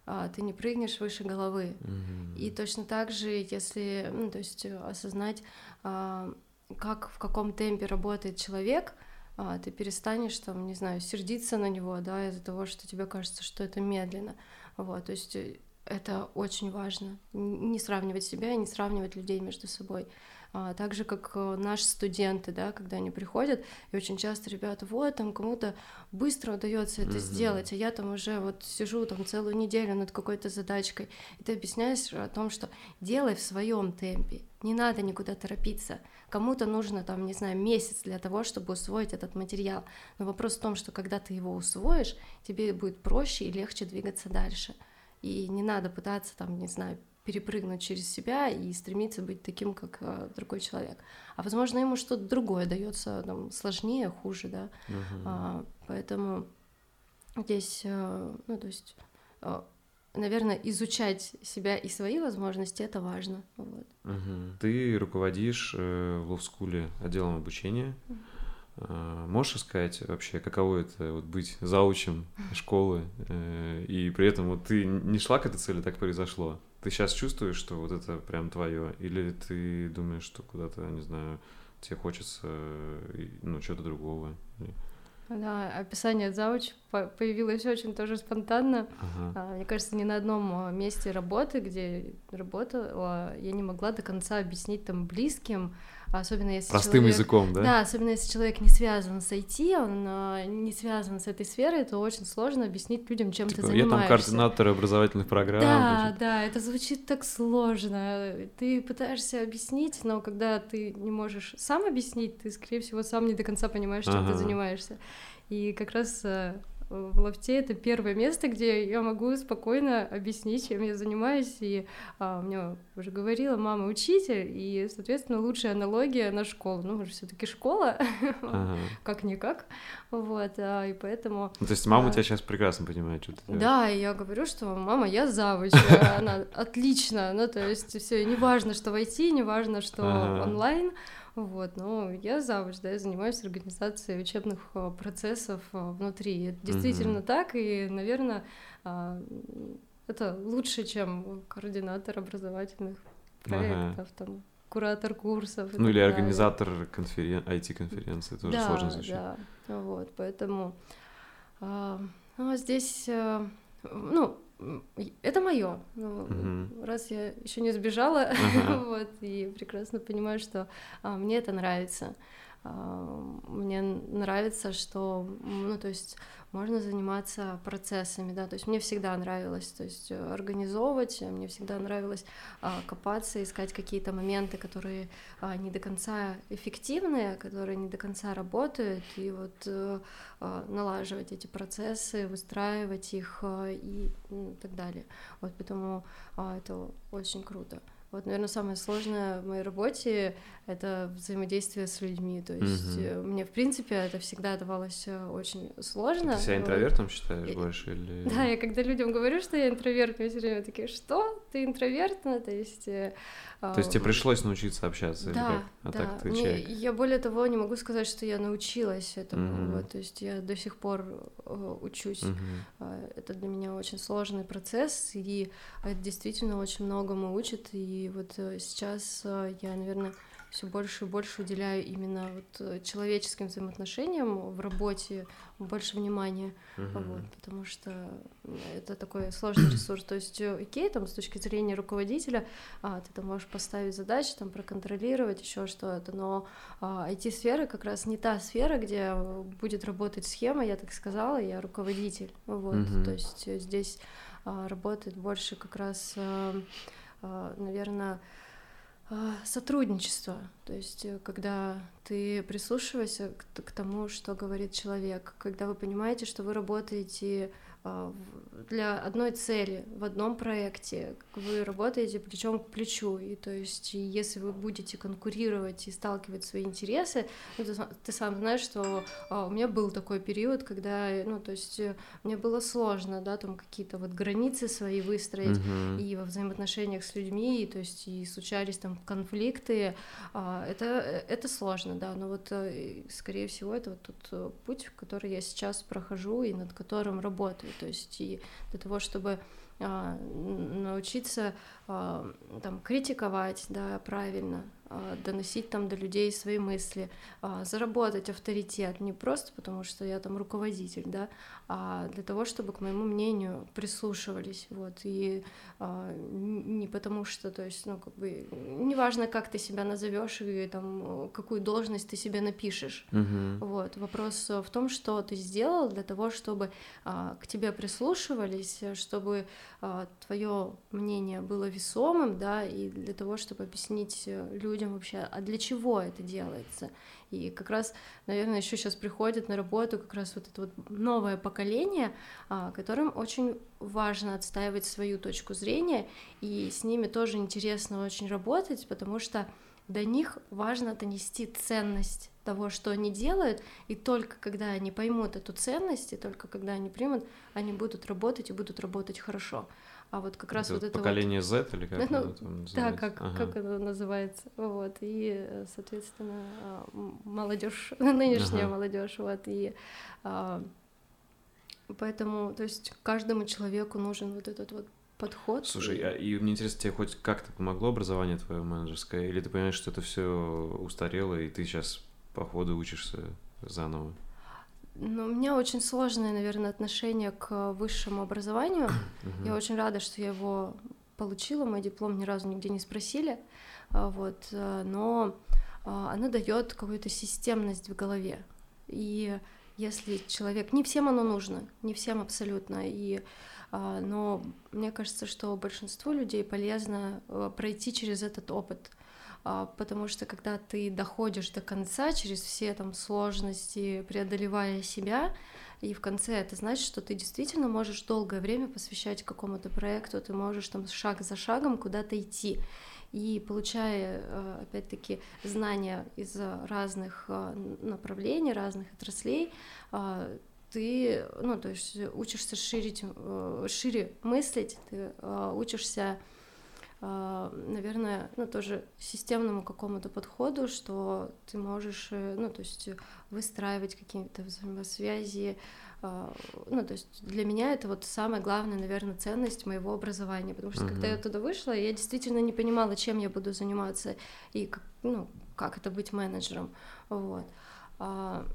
а, ты не прыгнешь выше головы. Mm-hmm. И точно так же, если, ну, то есть осознать, а, как в каком темпе работает человек, а, ты перестанешь там, не знаю, сердиться на него, да, из-за того, что тебе кажется, что это медленно. Вот, то есть э, это очень важно. Не сравнивать себя и не сравнивать людей между собой. А, так же, как э, наши студенты, да, когда они приходят, и очень часто ребята, вот, там кому-то быстро удается это mm-hmm. сделать, а я там уже вот сижу там целую неделю над какой-то задачкой, и ты объясняешь о том, что делай в своем темпе, не надо никуда торопиться. Кому-то нужно, там, не знаю, месяц для того, чтобы усвоить этот материал. Но вопрос в том, что когда ты его усвоишь, тебе будет проще и легче двигаться дальше. И не надо пытаться, там, не знаю, перепрыгнуть через себя и стремиться быть таким, как э, другой человек. А возможно, ему что-то другое дается там, сложнее, хуже, да. Uh-huh. А, поэтому здесь, э, ну, то есть, э, наверное, изучать себя и свои возможности это важно. Вот. Uh-huh. Ты руководишь э, в Ловскуле отделом обучения. Uh-huh. Можешь сказать вообще, каково это вот быть заучем школы, э, и при этом вот ты не шла к этой цели, так произошло? Ты сейчас чувствуешь, что вот это прям твое, или ты думаешь, что куда-то, не знаю, тебе хочется, ну, чего-то другого? Да, описание зауч появилось очень тоже спонтанно. Ага. А, мне кажется, ни на одном месте работы, где работала, я не могла до конца объяснить там близким, особенно если Простым человек... языком, да? Да, особенно если человек не связан с IT, он а, не связан с этой сферой, то очень сложно объяснить людям, чем типа, ты занимаешься. Я там координатор образовательных программ. Да, значит. да, это звучит так сложно. Ты пытаешься объяснить, но когда ты не можешь сам объяснить, ты, скорее всего, сам не до конца понимаешь, чем ага. ты занимаешься. И как раз э, в лофте это первое место, где я могу спокойно объяснить, чем я занимаюсь. И а, мне уже говорила мама учитель, и, соответственно, лучшая аналогия на школу. Ну, уже все-таки школа, ага. как никак. Вот, а, и поэтому. Ну, то есть мама а, тебя сейчас прекрасно понимает, что ты делаешь. Да, и я говорю, что мама, я завуч, она отлично. Ну, то есть все, не важно, что в IT, не важно, что онлайн. Вот, но я завуч, да, я занимаюсь организацией учебных а, процессов а, внутри. Это действительно угу. так, и, наверное, а, это лучше, чем координатор образовательных проектов, ага. там, куратор курсов. Ну или далее. организатор конферен... IT-конференции, тоже да, сложно звучит. Да, вот, поэтому ну, здесь, ну, это мое. Ну, uh-huh. Раз я еще не сбежала, uh-huh. вот, и прекрасно понимаю, что а, мне это нравится. Мне нравится, что, ну, то есть можно заниматься процессами, да, то есть мне всегда нравилось, то есть э, организовывать, мне всегда нравилось а, копаться, искать какие-то моменты, которые а, не до конца эффективные, которые не до конца работают, и вот а, налаживать эти процессы, выстраивать их и так далее. Вот поэтому это очень круто. Вот, наверное, самое сложное в моей работе — это взаимодействие с людьми. То есть угу. мне, в принципе, это всегда давалось э, очень сложно. Ты себя интровертом вот. считаешь и... больше или... Да, я когда людям говорю, что я интроверт, мне все время такие, что? Ты интроверт? Ну, то есть э, то есть тебе пришлось научиться общаться? Да, или как? А да. так ты человек? Я более того не могу сказать, что я научилась этому. Mm-hmm. Вот, то есть я до сих пор учусь. Mm-hmm. Это для меня очень сложный процесс, и это действительно очень многому учит. И вот э, сейчас э, я, наверное, все больше и больше уделяю именно вот э, человеческим взаимоотношениям в работе больше внимания, uh-huh. вот, потому что это такой сложный ресурс. То есть, окей, там с точки зрения руководителя, а, ты там можешь поставить задачи, там проконтролировать еще что-то, но а, IT-сфера как раз не та сфера, где будет работать схема, я так сказала, я руководитель, вот, uh-huh. то есть здесь а, работает больше как раз, а, наверное а, сотрудничество, то есть э, когда ты прислушиваешься к, тому, что говорит человек, когда вы понимаете, что вы работаете а, для одной цели в одном проекте, вы работаете плечом к плечу, и то есть если вы будете конкурировать и сталкивать свои интересы, ну, ты, ты сам знаешь, что а, у меня был такой период, когда, ну, то есть э, мне было сложно, да, там какие-то вот границы свои выстроить uh-huh. и во взаимоотношениях с людьми, и, то есть и случались там конфликты, а, это, это сложно, да, но вот, э, скорее всего, это вот тот э, путь, который я сейчас прохожу и над которым работаю, то есть и для того, чтобы а, научиться а, там критиковать, да, правильно, а, доносить там до людей свои мысли, заработать авторитет. Не просто потому, что я там руководитель, да, для того, чтобы к моему мнению прислушивались, вот, и а, не потому что, то есть, ну, как бы, неважно, как ты себя назовешь и там, какую должность ты себе напишешь, uh-huh. вот, вопрос в том, что ты сделал для того, чтобы к тебе прислушивались, чтобы твое мнение было весомым, да, и для того, чтобы объяснить людям вообще, а для чего это делается. И как раз, наверное, еще сейчас приходит на работу как раз вот это вот новое поколение, а, которым очень важно отстаивать свою точку зрения, и с ними тоже интересно очень работать, потому что до них важно донести ценность того, что они делают, и только когда они поймут эту ценность, и только когда они примут, они будут работать и будут работать хорошо. А вот как раз это вот это поколение вот... Z или как ну, оно там Да, как, ага. как оно называется. Вот. И, соответственно, а, молодежь, нынешняя ага. молодежь, вот, и а, поэтому, то есть каждому человеку нужен вот этот вот подход. Слушай, и... А, и мне интересно, тебе хоть как-то помогло образование твое менеджерское, или ты понимаешь, что это все устарело, и ты сейчас по ходу учишься заново? Ну, у меня очень сложное, наверное, отношение к высшему образованию. Uh-huh. Я очень рада, что я его получила. Мой диплом ни разу нигде не спросили. А, вот, э, но а, оно дает какую-то системность в голове. И если человек... Не всем оно нужно, не всем абсолютно. И, а, но мне кажется, что большинству людей полезно э, пройти через этот опыт — потому что когда ты доходишь до конца через все там сложности, преодолевая себя, и в конце это значит, что ты действительно можешь долгое время посвящать какому-то проекту, ты можешь там шаг за шагом куда-то идти. И получая, э, опять-таки, знания из разных э, направлений, разных отраслей, э, ты, ну, то есть учишься ширить, шире мыслить, ты учишься а, наверное, ну, тоже системному какому-то подходу, что ты можешь, э, ну, то есть выстраивать какие-то взаимосвязи, а, ну, то есть для меня это вот самая главная, наверное, ценность моего образования, потому что uh-huh. когда я туда вышла, я действительно не понимала, чем я буду заниматься и, как, ну, как это быть менеджером, вот. А,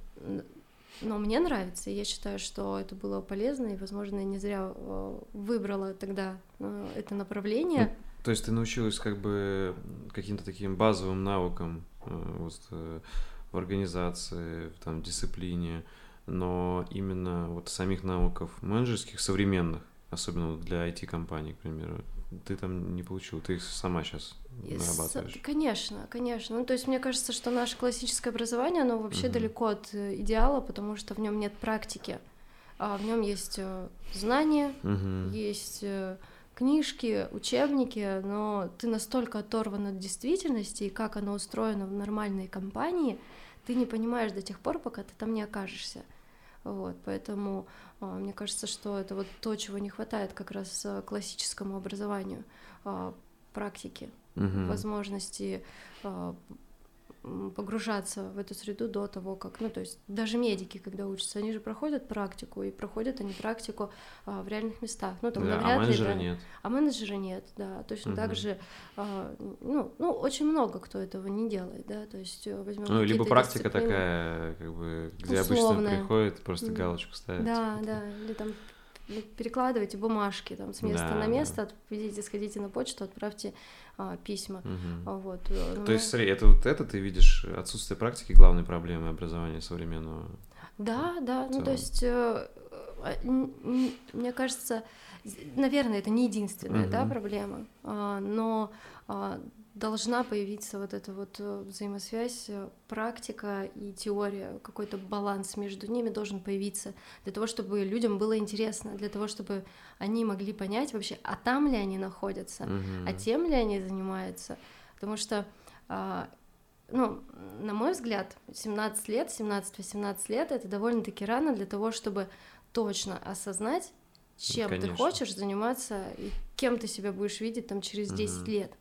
но мне нравится, и я считаю, что это было полезно, и, возможно, я не зря выбрала тогда это направление. То есть ты научилась как бы каким-то таким базовым навыкам э, вот, э, в организации, в там, дисциплине, но именно вот самих навыков менеджерских, современных, особенно для IT-компаний, к примеру, ты там не получил, ты их сама сейчас нарабатываешь. Конечно, конечно. Ну, то есть мне кажется, что наше классическое образование, оно вообще uh-huh. далеко от э, идеала, потому что в нем нет практики. А в нем есть знания, uh-huh. есть книжки, учебники, но ты настолько оторван от действительности и как оно устроено в нормальной компании, ты не понимаешь до тех пор, пока ты там не окажешься. Вот, поэтому а, мне кажется, что это вот то, чего не хватает как раз а, классическому образованию, а, практики, угу. возможности погружаться в эту среду до того, как, ну, то есть даже медики, когда учатся, они же проходят практику, и проходят они практику а, в реальных местах. Ну, там, да, а менеджера ли, да. нет. А менеджера нет, да. Точно угу. так же, а, ну, ну, очень много кто этого не делает, да, то есть э, возьмем Ну, либо практика дисциплины. такая, как бы, где Условная. обычно приходит, просто галочку ставить. Да, да, или там ну, перекладывайте бумажки там с места да, на место, да. идите, сходите на почту, отправьте а, письма. Угу. Вот. Э, То есть, смотри, это вот это ты видишь отсутствие практики главной проблемы образования современного. Да, да, ну то есть, э, э, мне кажется, наверное, это не единственная, угу. да, проблема, а, но а, должна появиться вот эта вот э, взаимосвязь, э, практика и теория, какой-то баланс между ними должен появиться для того, чтобы людям было интересно, для того, чтобы они могли понять вообще, а там ли они находятся, Мгм. а тем ли они занимаются, потому что а, ну, на мой взгляд, 17 лет, 17-18 лет это довольно-таки рано для того, чтобы точно осознать, чем ты конечно. хочешь заниматься и кем ты себя будешь видеть там через 10 Мгм. лет.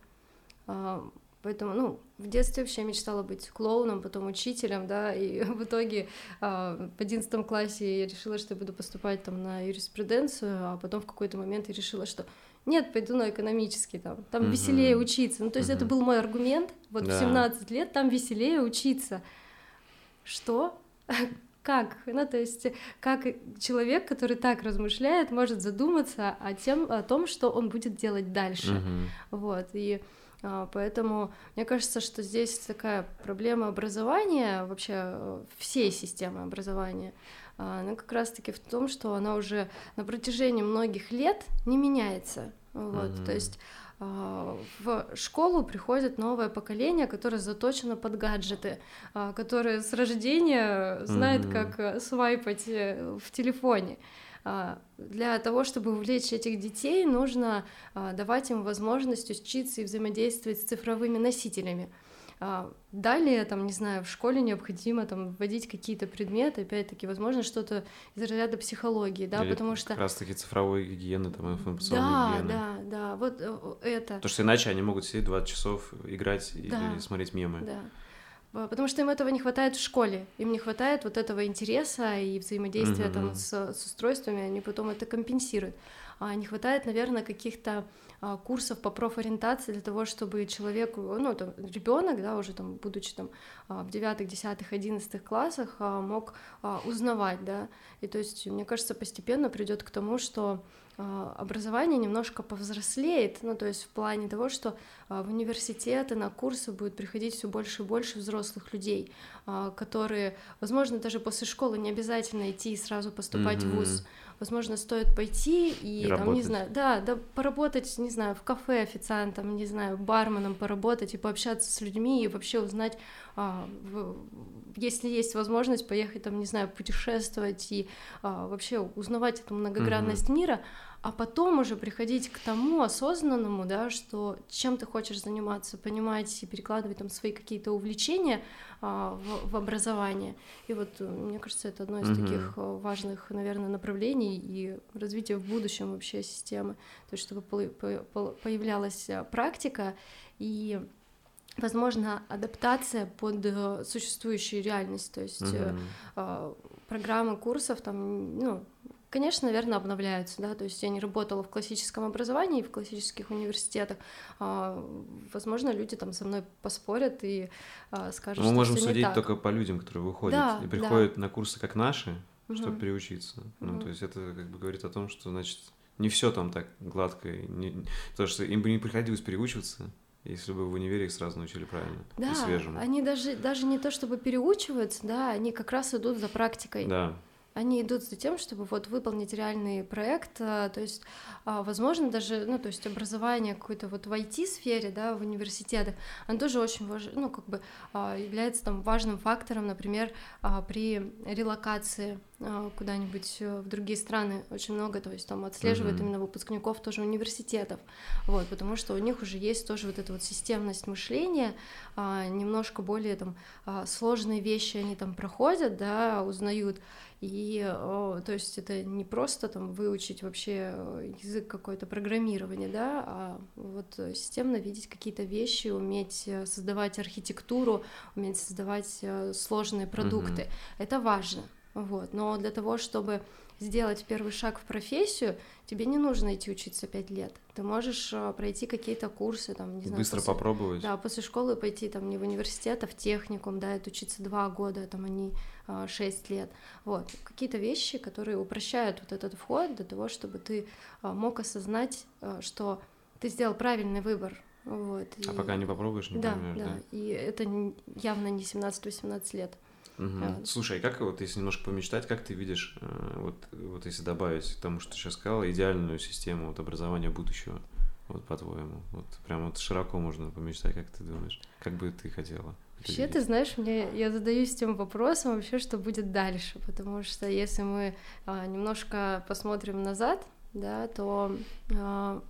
А, Поэтому, ну, в детстве вообще мечтала быть клоуном, потом учителем, да, и в итоге а, в одиннадцатом классе я решила, что я буду поступать там на юриспруденцию, а потом в какой-то момент я решила, что нет, пойду на экономический, там, там Мгм. веселее учиться. Ну, то есть это Мгм. был мой аргумент, вот в Да. 17 лет там веселее учиться. Что? Как? Ну, то есть, как человек, который так размышляет, может задуматься о, тем, о том, что он будет делать дальше. Мгм. Вот, и поэтому мне кажется, что здесь такая проблема образования, вообще э, всей системы образования, а, она как раз-таки в том, что она уже на протяжении многих лет не меняется. Вот, Мгм. то есть а, в школу приходит новое поколение, которое заточено под гаджеты, а, которое с рождения знает, Мгм. как э, свайпать э, в телефоне. А, Для того, чтобы увлечь этих детей, нужно а, давать им возможность учиться и взаимодействовать с цифровыми носителями. А, Далее, там, не знаю, в школе необходимо там вводить какие-то предметы, опять-таки, возможно, что-то из разряда психологии, да, Или потому что... Как раз таки цифровой гигиены, там, информационной Да, гигиены. да, да, вот э, это. Потому что иначе они могут сидеть 20 часов, играть Да. или смотреть мемы. Да. Ба- Потому что им этого не хватает в школе, им не хватает вот этого интереса и взаимодействия там Мгм. с, с устройствами, они потом это компенсируют. А не хватает, наверное, каких-то а, курсов по профориентации для того, чтобы человеку, ну, там, ребенок, да, уже там, будучи там а, в девятых, десятых, одиннадцатых классах, а, мог а, узнавать, да, и то есть, мне кажется, постепенно придет к тому, что образование немножко повзрослеет, ну, то есть в плане того, что а, в университеты, на курсы будет приходить все больше и больше взрослых людей, а, которые, возможно, даже после школы не обязательно идти и сразу поступать в ВУЗ. Возможно, стоит пойти и, И там, не работать. знаю, да, да, поработать, не знаю, в кафе официантом, не знаю, барменом поработать и пообщаться с людьми и вообще узнать, а, если есть возможность поехать там, не знаю, путешествовать и а, вообще узнавать эту многогранность мира, а потом уже приходить к тому осознанному, да, что чем ты хочешь заниматься, понимать и перекладывать там свои какие-то увлечения а, в, в образование. И вот э, мне кажется, это одно из Мгм. таких э, важных, наверное, направлений и развития в будущем вообще системы, то есть чтобы появлялась э, практика и возможно адаптация под существующую реальность, то есть а, программы курсов там, ну, конечно, наверное, обновляются, да, то есть я не работала в классическом образовании, в классических университетах, а, возможно, люди там со мной поспорят и а, скажут, Мы что можем судить так. только по людям, которые выходят Да, и да. приходят на курсы как наши, чтобы Мгм. переучиться. Ну, Мгм. то есть это как бы говорит о том, что, значит, не все там так гладко. не- Потому что им бы не приходилось переучиваться, если бы в универе их сразу научили правильно Да, и свежему. они даже, даже не то чтобы переучиваются, да, они как раз идут за практикой. Да. Они идут за тем, чтобы вот выполнить реальный проект, а, то есть, а, возможно, даже, ну, то есть образование какое-то вот в IT-сфере, да, в университетах, оно тоже очень важно, ну, как бы а, является там важным фактором, например, а, при релокации куда-нибудь э, в другие страны очень много, то есть там отслеживают Мгм. именно выпускников тоже университетов, вот, потому что у них уже есть тоже вот эта вот системность мышления, а, немножко более там а, сложные вещи они там проходят, да, узнают, и, то есть это не просто там выучить вообще э, язык какой-то программирования, да, а вот системно видеть какие-то вещи, уметь э, создавать архитектуру, уметь создавать сложные продукты. Это важно, вот. Но для того, чтобы сделать первый шаг в профессию, тебе не нужно идти учиться пять лет. Ты можешь э, пройти какие-то курсы, там, не знаю, Быстро после- попробовать. да, после школы пойти там не в университет, а в техникум, да, это учиться два года, там они а, шесть лет. Вот, какие-то вещи, которые упрощают вот этот вход для того, чтобы ты а, мог осознать, что ты сделал правильный выбор. Вот, А и- пока не попробуешь, не да, поймешь, да, да? и это явно не 17-18 лет. Да. Слушай, а как вот если немножко помечтать, как ты видишь, э, вот, вот если добавить к тому, что ты сейчас сказала, идеальную систему вот, образования будущего? вот по-твоему? Вот прям вот широко можно помечтать, как ты думаешь? Как бы ты хотела? Вообще, ты знаешь, мне я задаюсь тем вопросом вообще, что будет дальше, потому что если мы а, немножко посмотрим назад, да, то а,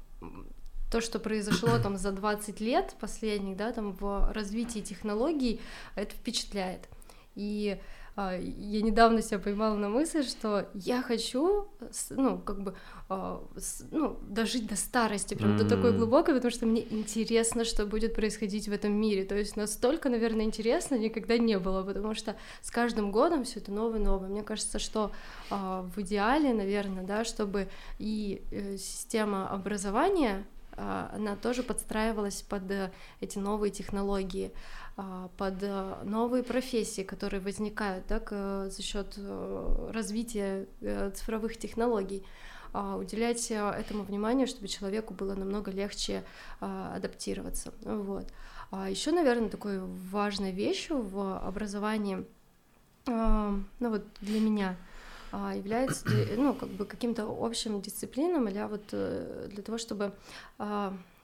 то, что произошло там за 20 лет последних, да, там в развитии технологий, это впечатляет. И а, я недавно себя поймала на мысль, что я хочу, ну, как бы, а, ну, дожить до старости, прям mm-hmm. до такой глубокой, потому что мне интересно, что будет происходить в этом мире. То есть настолько, наверное, интересно никогда не было, потому что с каждым годом все это новое новое. Мне кажется, что а, в идеале, наверное, да, чтобы и э, система образования она тоже подстраивалась под э, эти новые технологии. А, под э, новые профессии, которые возникают так, э, за счет развития цифровых технологий а, уделять этому внимание, чтобы человеку было намного легче а, адаптироваться. Вот. А еще, наверное, такой важной вещью в образовании, ну вот для меня, является, ну, как бы каким-то общим дисциплином, или вот для того, чтобы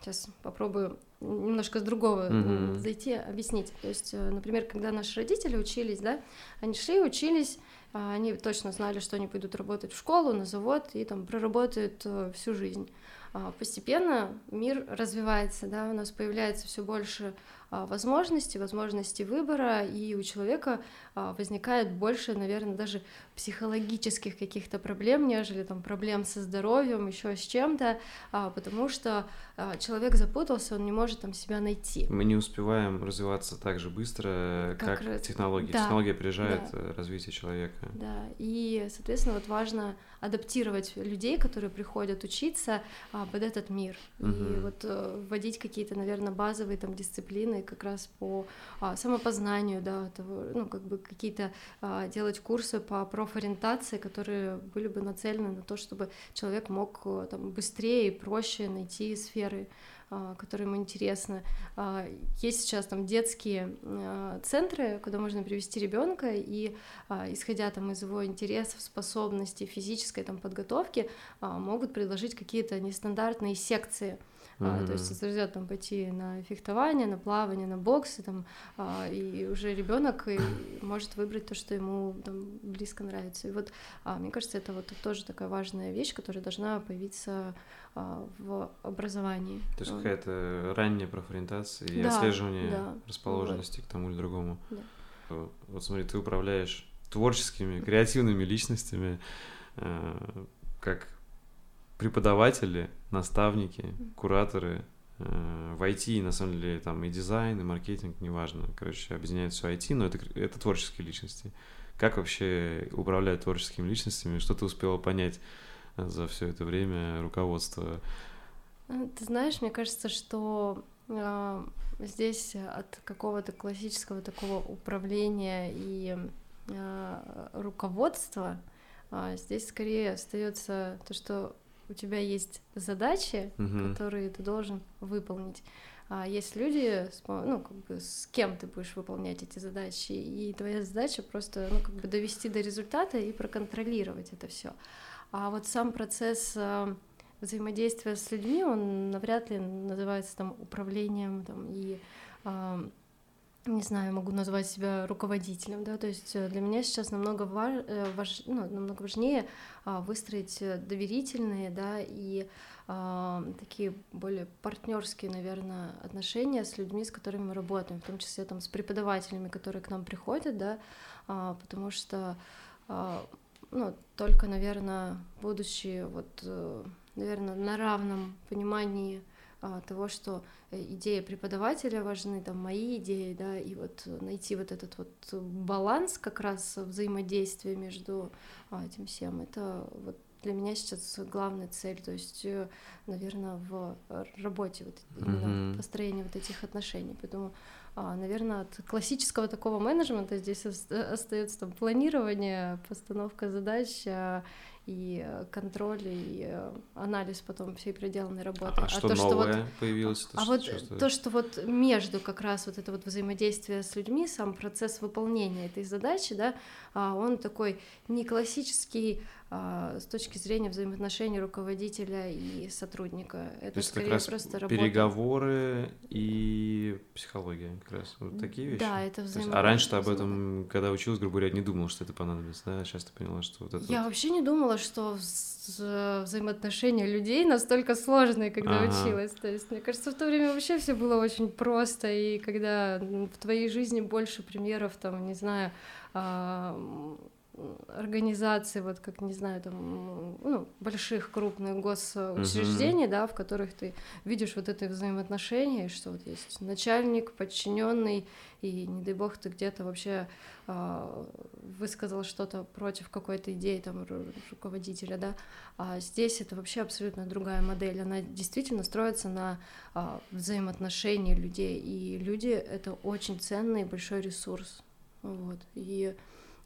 сейчас попробую немножко с другого mm-hmm. зайти, объяснить. То есть, э, например, когда наши родители учились, да, они шли, учились, а, они точно знали, что они пойдут работать в школу, на завод и там проработают э, всю жизнь. А, постепенно мир развивается, да, у нас появляется все больше а, возможностей, возможностей выбора, и у человека а, возникает больше, наверное, даже психологических каких-то проблем, нежели там проблем со здоровьем, еще с чем-то, потому что человек запутался, он не может там себя найти. Мы не успеваем развиваться так же быстро, как, как раз... технологии. Да, Технология опережает да. Э, развитие человека. Да, и, соответственно, вот важно адаптировать людей, которые приходят учиться под этот мир, угу. и вот э, вводить какие-то, наверное, базовые там дисциплины, как раз по а, самопознанию, да, того, ну, как бы какие-то а, делать курсы по профориентации, которые были бы нацелены на то, чтобы человек мог э, там быстрее и проще найти сферы а, которые ему интересны. А, есть сейчас там детские а, центры, куда можно привести ребенка и, исходя там из его интересов, способностей, физической там подготовки, могут предложить какие-то нестандартные секции Mm-hmm. А, то есть друзья там пойти на фехтование, на плавание, на бокс, и, там, а, и уже ребенок может выбрать то, что ему там близко нравится. И вот а, мне кажется, это вот тоже такая важная вещь, которая должна появиться а, в образовании. То есть какая-то ранняя профориентация и да, отслеживание да. расположенности вот. к тому или другому. Да. Вот смотри, ты управляешь творческими, креативными личностями, э, как преподаватели, наставники, кураторы э, в IT, на самом деле, там и дизайн, и маркетинг, неважно. Короче, объединяет все IT, но это, это творческие личности. Как вообще управлять творческими личностями? Что ты успела понять за все это время руководства? Э, ты знаешь, мне кажется, что э, здесь от какого-то классического такого управления и э, руководства э, здесь скорее остается то, что у тебя есть задачи, угу. которые ты должен выполнить. А есть люди, ну, как бы с кем ты будешь выполнять эти задачи, и твоя задача просто, ну, как бы довести до результата и проконтролировать это все. А вот сам процесс а, взаимодействия с людьми, он навряд ли называется там управлением там, и а, не знаю, могу назвать себя руководителем, да, то есть э, для меня сейчас намного, важ, э, важ, ну, намного важнее а, выстроить э, доверительные, да, и а, такие более партнерские, наверное, отношения с людьми, с которыми мы работаем, в том числе там с преподавателями, которые к нам приходят, да, а, потому что, а, ну, только, наверное, будучи вот, наверное, на равном понимании того, что э, идеи преподавателя важны, там мои идеи, да, и вот найти вот этот вот баланс как раз взаимодействия между а, этим всем, это вот для меня сейчас главная цель, то есть, э, наверное, в работе вот именно mm-hmm. построении вот этих отношений, поэтому а, наверное, от классического такого менеджмента здесь остается там планирование, постановка задач и э, контроль, и э, анализ потом всей проделанной работы. А, а что то, новое что вот, появилось? а вот то, что вот между как раз вот это вот взаимодействие с людьми, сам процесс выполнения этой задачи, да, а, он такой не классический а, с точки зрения взаимоотношений руководителя и сотрудника. Это То есть скорее как раз просто работа. переговоры и психология как раз. Вот такие вещи. Да, это есть, взаимо... А раньше ты об этом, когда училась, грубо говоря, не думала, что это понадобится, да? А сейчас ты поняла, что вот это Я вот... вообще не думала, что вза- взаимоотношения людей настолько сложные, когда Ага. училась. То есть, мне кажется, в то время вообще все было очень просто, и когда в твоей жизни больше примеров, там, не знаю, а, организаций, вот как, не знаю, там, ну, больших, крупных госучреждений, да, в которых ты видишь вот это взаимоотношения, и что вот есть начальник, подчиненный, и, не дай бог, ты где-то вообще а, высказал что-то против какой-то идеи там ру- руководителя, да, а здесь это вообще абсолютно другая модель, она действительно строится на а, взаимоотношении людей, и люди — это очень ценный большой ресурс, вот, и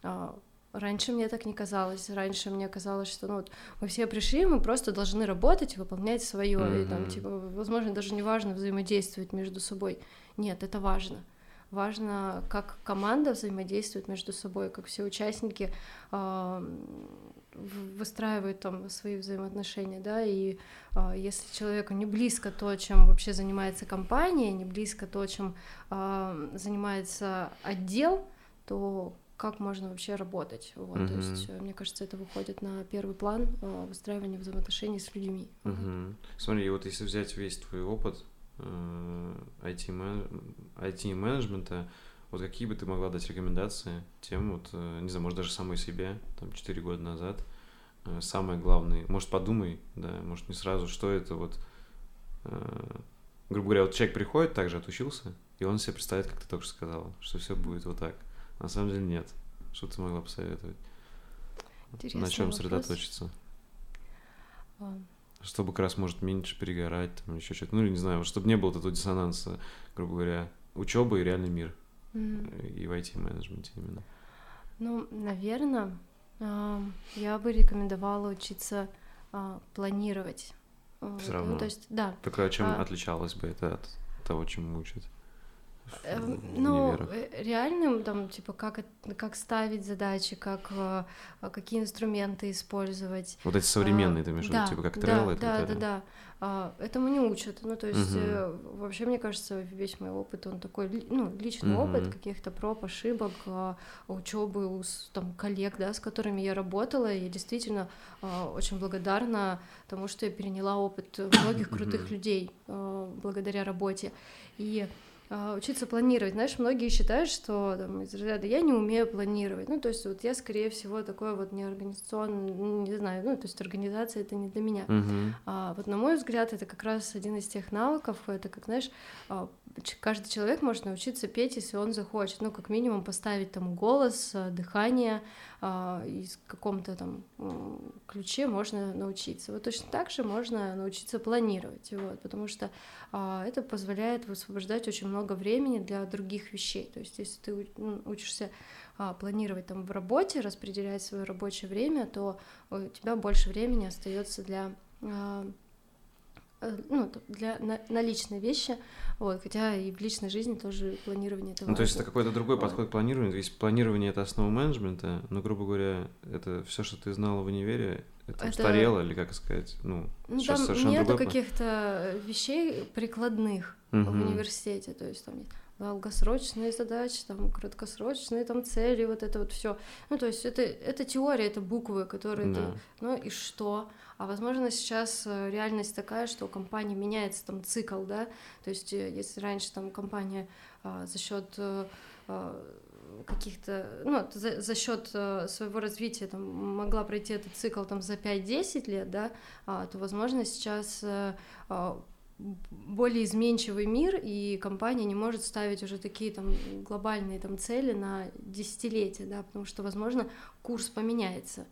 а, Раньше мне так не казалось. Раньше мне казалось, что ну, вот мы все пришли, мы просто должны работать и выполнять свое. И там, типа, возможно, даже не важно взаимодействовать между собой. Нет, это важно. Важно, как команда взаимодействует между собой, как все участники в- выстраивают там свои взаимоотношения, да, и а, если человеку не близко то, чем вообще занимается компания, не близко то, чем а, занимается отдел, то как можно вообще работать? Вот, то Мгм. есть, э, мне кажется, это выходит на первый план а, выстраивания взаимоотношений с людьми. Мгм. Смотри, вот если взять весь твой опыт э, IT-мен- IT-менеджмента, вот какие бы ты могла дать рекомендации тем, вот, э, не знаю, может, даже самой себе, там, 4 года назад, э, самое главное, может, подумай, да, может, не сразу, что это вот, э, грубо говоря, вот человек приходит, также отучился, и он себе представляет, как ты только что сказала, что все будет вот так. На самом деле нет. Что ты могла посоветовать? Интересный На чем вопрос. сосредоточиться? А, Чтобы как раз может меньше перегорать, там еще что-то. Ну, не знаю, чтобы не было вот этого диссонанса, грубо говоря, учеба и реальный мир. э, И в IT-менеджменте именно. Ну, наверное, я бы рекомендовала учиться а, планировать. Вот, Всё равно. Ну, то есть, да. Только чем А. отличалось бы это от того, чему учат? Эм, Ну, э, реальным, там, типа, как, как ставить задачи, как, э, а, какие инструменты использовать. Вот эти современные, А, ты имеешь в да, виду, типа как да, Trello и так да, да, далее? да. А, Этому не учат. Ну, то есть, э, вообще, мне кажется, весь мой опыт, он такой, ну, личный Мгм. опыт каких-то проб, ошибок, учебы у там, коллег, да, с которыми я работала. И я действительно а, очень благодарна тому, что я переняла опыт многих крутых людей а, благодаря работе. И а, учиться планировать. Знаешь, многие считают, что там, из разряда я не умею планировать. Ну, то есть вот я, скорее всего, такой вот неорганизационный, не знаю, ну, то есть организация это не для меня. Мгм. А, вот на мой взгляд, это как раз один из тех навыков, это как, знаешь, а, каждый человек может научиться петь, если он захочет, ну, как минимум поставить там голос, а, дыхание, а, и в каком-то там м, ключе можно научиться. Вот точно так же можно научиться планировать, вот, потому что а, это позволяет высвобождать очень много времени для других вещей. То есть, если ты ну, учишься а, планировать там в работе, распределять свое рабочее время, то у тебя больше времени остается для а, э, ну, т- для на, на личные вещи, вот, хотя и в личной жизни тоже планирование это Ну, то есть это важно. какой-то другой Вот. подход к планированию. То есть планирование это основа менеджмента, но, грубо говоря, это все, что ты знала в универе, это, Это- устарело, или как сказать, ну, Ну, сейчас там совершенно нету другой каких-то вещей прикладных в Мгм. университете, то есть там долгосрочные задачи, там краткосрочные там цели, вот это вот все. Ну, то есть это, это теория, это буквы, которые ты Да. ну и что? А возможно сейчас э, реальность такая, что у компании меняется там цикл, да, то есть э, если раньше там компания а, за счет каких-то, ну, за, за счет своего развития там могла пройти этот цикл там за 5-10 лет, да, а, то, возможно, сейчас э, а, более изменчивый мир, и компания не может ставить уже такие там глобальные там цели на десятилетия, да, потому что, возможно, курс поменяется.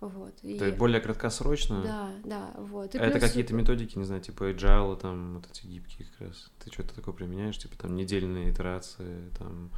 Вот. И... То есть более краткосрочно. Да, да, вот. И А это плюс- какие-то методики, не знаю, типа agile, там, вот эти гибкие как раз. Ты что-то такое применяешь, типа там недельные итерации, там,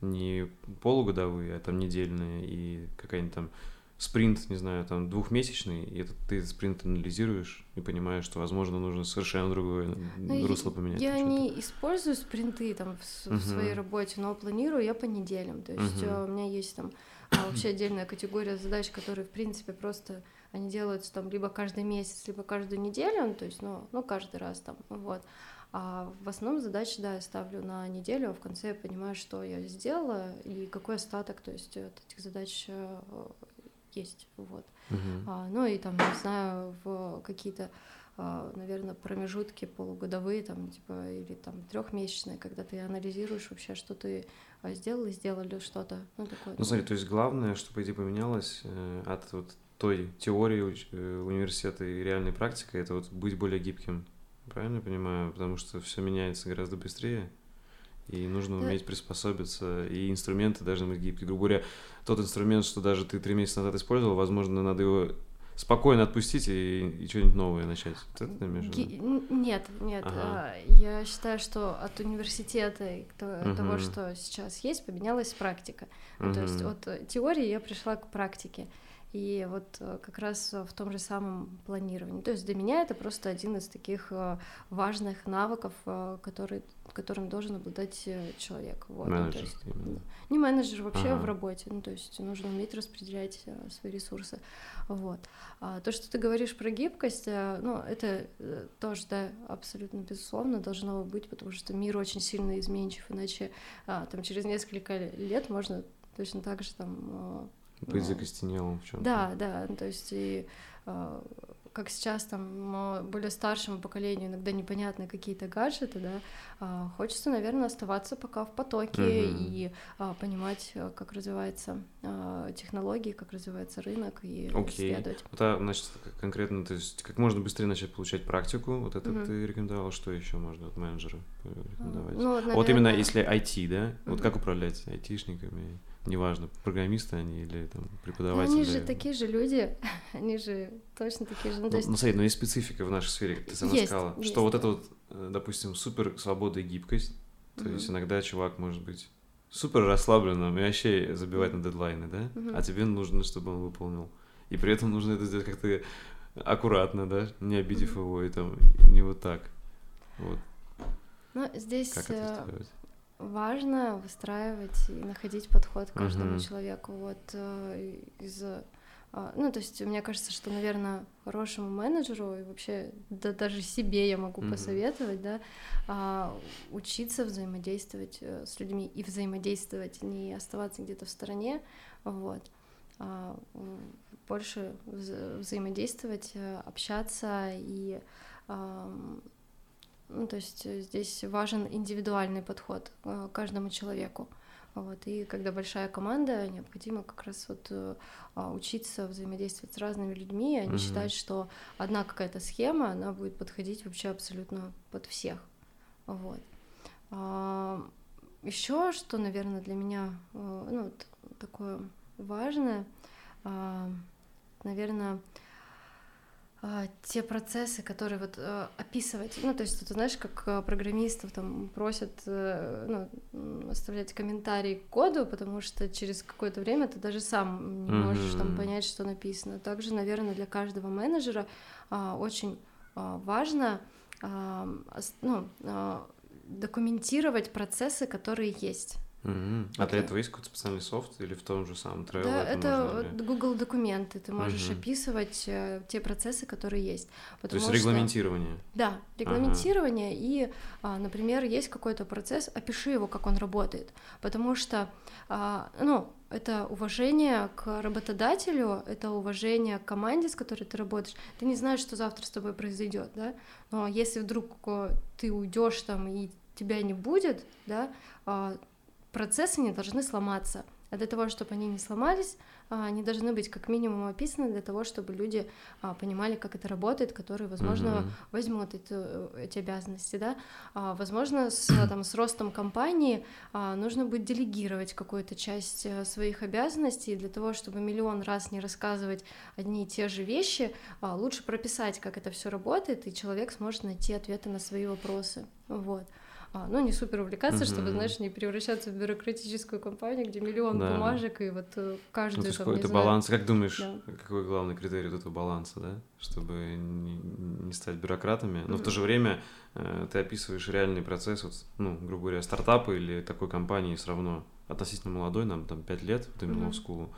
не полугодовые, а там недельные, и какая-нибудь там спринт, не знаю, там двухмесячный, и этот, ты этот спринт анализируешь и понимаешь, что, возможно, нужно совершенно другое ну, русло поменять. Я не использую спринты там в, uh-huh. в своей работе, но планирую я по неделям. То есть uh-huh. у меня есть там а, вообще отдельная категория задач, которые, в принципе, просто они делаются там либо каждый месяц, либо каждую неделю, ну, то есть, ну, ну, каждый раз там, вот. А в основном задачи, да, я ставлю на неделю, а в конце я понимаю, что я сделала и какой остаток, то есть от этих задач э, есть, вот. Uh-huh. А, ну и там, не знаю, в какие-то наверное, промежутки полугодовые, там, типа, или там трехмесячные, когда ты анализируешь вообще, что ты а, сделал и сделал ли что-то. Ну, такое. Ну, смотри, то есть главное, что, по идее, поменялось э, от вот той теории э, университета и реальной практики, это вот быть более гибким. Правильно я понимаю? Потому что все меняется гораздо быстрее, и нужно да. уметь приспособиться, и инструменты должны быть гибкие. Грубо говоря, тот инструмент, что даже ты три месяца назад использовал, возможно, надо его спокойно отпустить и, и что-нибудь новое начать. Вот это ты Нет, нет. Ага. А, я считаю, что от университета и угу. того, что сейчас есть, поменялась практика. Угу. То есть от теории я пришла к практике. И вот э, как раз в том же самом планировании. То есть для меня это просто один из таких э, важных навыков, э, который, которым должен обладать человек. Вот. Менеджер, ну, есть, именно. Не менеджер вообще ага. в работе. Ну, то есть нужно уметь распределять свои ресурсы. Вот. А то, что ты говоришь про гибкость, ну, это тоже, да, абсолютно безусловно должно быть, потому что мир очень сильно изменчив, иначе а, там через несколько лет можно точно так же там быть закостенелым в чем-то. Да, да, ну, то есть и э, как сейчас там более старшему поколению иногда непонятны какие-то гаджеты, да, э, хочется, наверное, оставаться пока в потоке uh-huh. и э, понимать, как развивается э, технологии, как развивается рынок и okay. исследовать. Вот, а, значит, конкретно, то есть как можно быстрее начать получать практику, вот это uh-huh. ты рекомендовал, что еще можно от менеджера рекомендовать? Ну, вот, наверное... вот именно если IT, да, uh-huh. вот как управлять айтишниками? Неважно, программисты они или там преподаватели. они же такие же люди, они же точно такие же. Ну, есть... ну смотри, но есть специфика в нашей сфере, как ты сама есть, сказала, есть. что вот это вот, э, допустим, супер свобода и гибкость, то mm-hmm. есть иногда чувак может быть супер расслабленным и вообще забивать на дедлайны, да, mm-hmm. а тебе нужно, чтобы он выполнил. И при этом нужно это сделать как-то аккуратно, да, не обидев mm-hmm. его и там не вот так. Вот. Ну, здесь как это э, важно выстраивать и находить подход к каждому uh-huh. человеку. Вот э, из а, ну, то есть мне кажется, что, наверное, хорошему менеджеру и вообще да, даже себе я могу mm-hmm. посоветовать, да, а, учиться взаимодействовать э, с людьми и взаимодействовать, не оставаться где-то в стороне, вот, а, больше вза- взаимодействовать, э, общаться и ну, то есть э, здесь важен индивидуальный подход э, к каждому человеку. Вот, и когда большая команда, необходимо как раз вот э, а, учиться взаимодействовать с разными людьми, а не угу. считать, что одна какая-то схема, она будет подходить вообще абсолютно под всех. Вот. А, еще что, наверное, для меня ну, такое важное, а, наверное, те процессы, которые вот э, описывать, ну, то есть, ты знаешь, как э, программистов там просят, э, ну, оставлять комментарии к коду, потому что через какое-то время ты даже сам не можешь mm-hmm. там понять, что написано. Также, наверное, для каждого менеджера а, очень а, важно, а, ну, а, документировать процессы, которые есть. Угу. А для этого есть какой-то специальный софт или в том же самом Trello? Да, это, это Google документы. Ты можешь угу. описывать э, те процессы, которые есть. То есть регламентирование? Что... Да, регламентирование. Ага. И, а, например, есть какой-то процесс, опиши его, как он работает. Потому что, а, ну, это уважение к работодателю, это уважение к команде, с которой ты работаешь. Ты не знаешь, что завтра с тобой произойдет, да? Но если вдруг ты уйдешь там и тебя не будет, да, а, процессы не должны сломаться. А для того, чтобы они не сломались, а, они должны быть как минимум описаны для того, чтобы люди а, понимали, как это работает, которые, возможно, mm-hmm. возьмут эти, эти обязанности, да. Возможно, с, там, с ростом компании нужно будет делегировать какую-то часть э, своих обязанностей для того, чтобы миллион раз не рассказывать одни и те же вещи, лучше прописать, как это все работает, и человек сможет найти ответы на свои вопросы. Вот. А, ну, не супер увлекаться, mm-hmm. чтобы, знаешь, не превращаться в бюрократическую компанию, где миллион да. бумажек, и вот э, каждый ну, там, Это баланс, как думаешь, да. какой главный критерий вот этого баланса, да? Чтобы не, не стать бюрократами, но mm-hmm. в то же время э, ты описываешь реальный процесс, вот, ну, грубо говоря, стартапа или такой компании все равно относительно молодой, нам там 5 лет в Домино mm-hmm.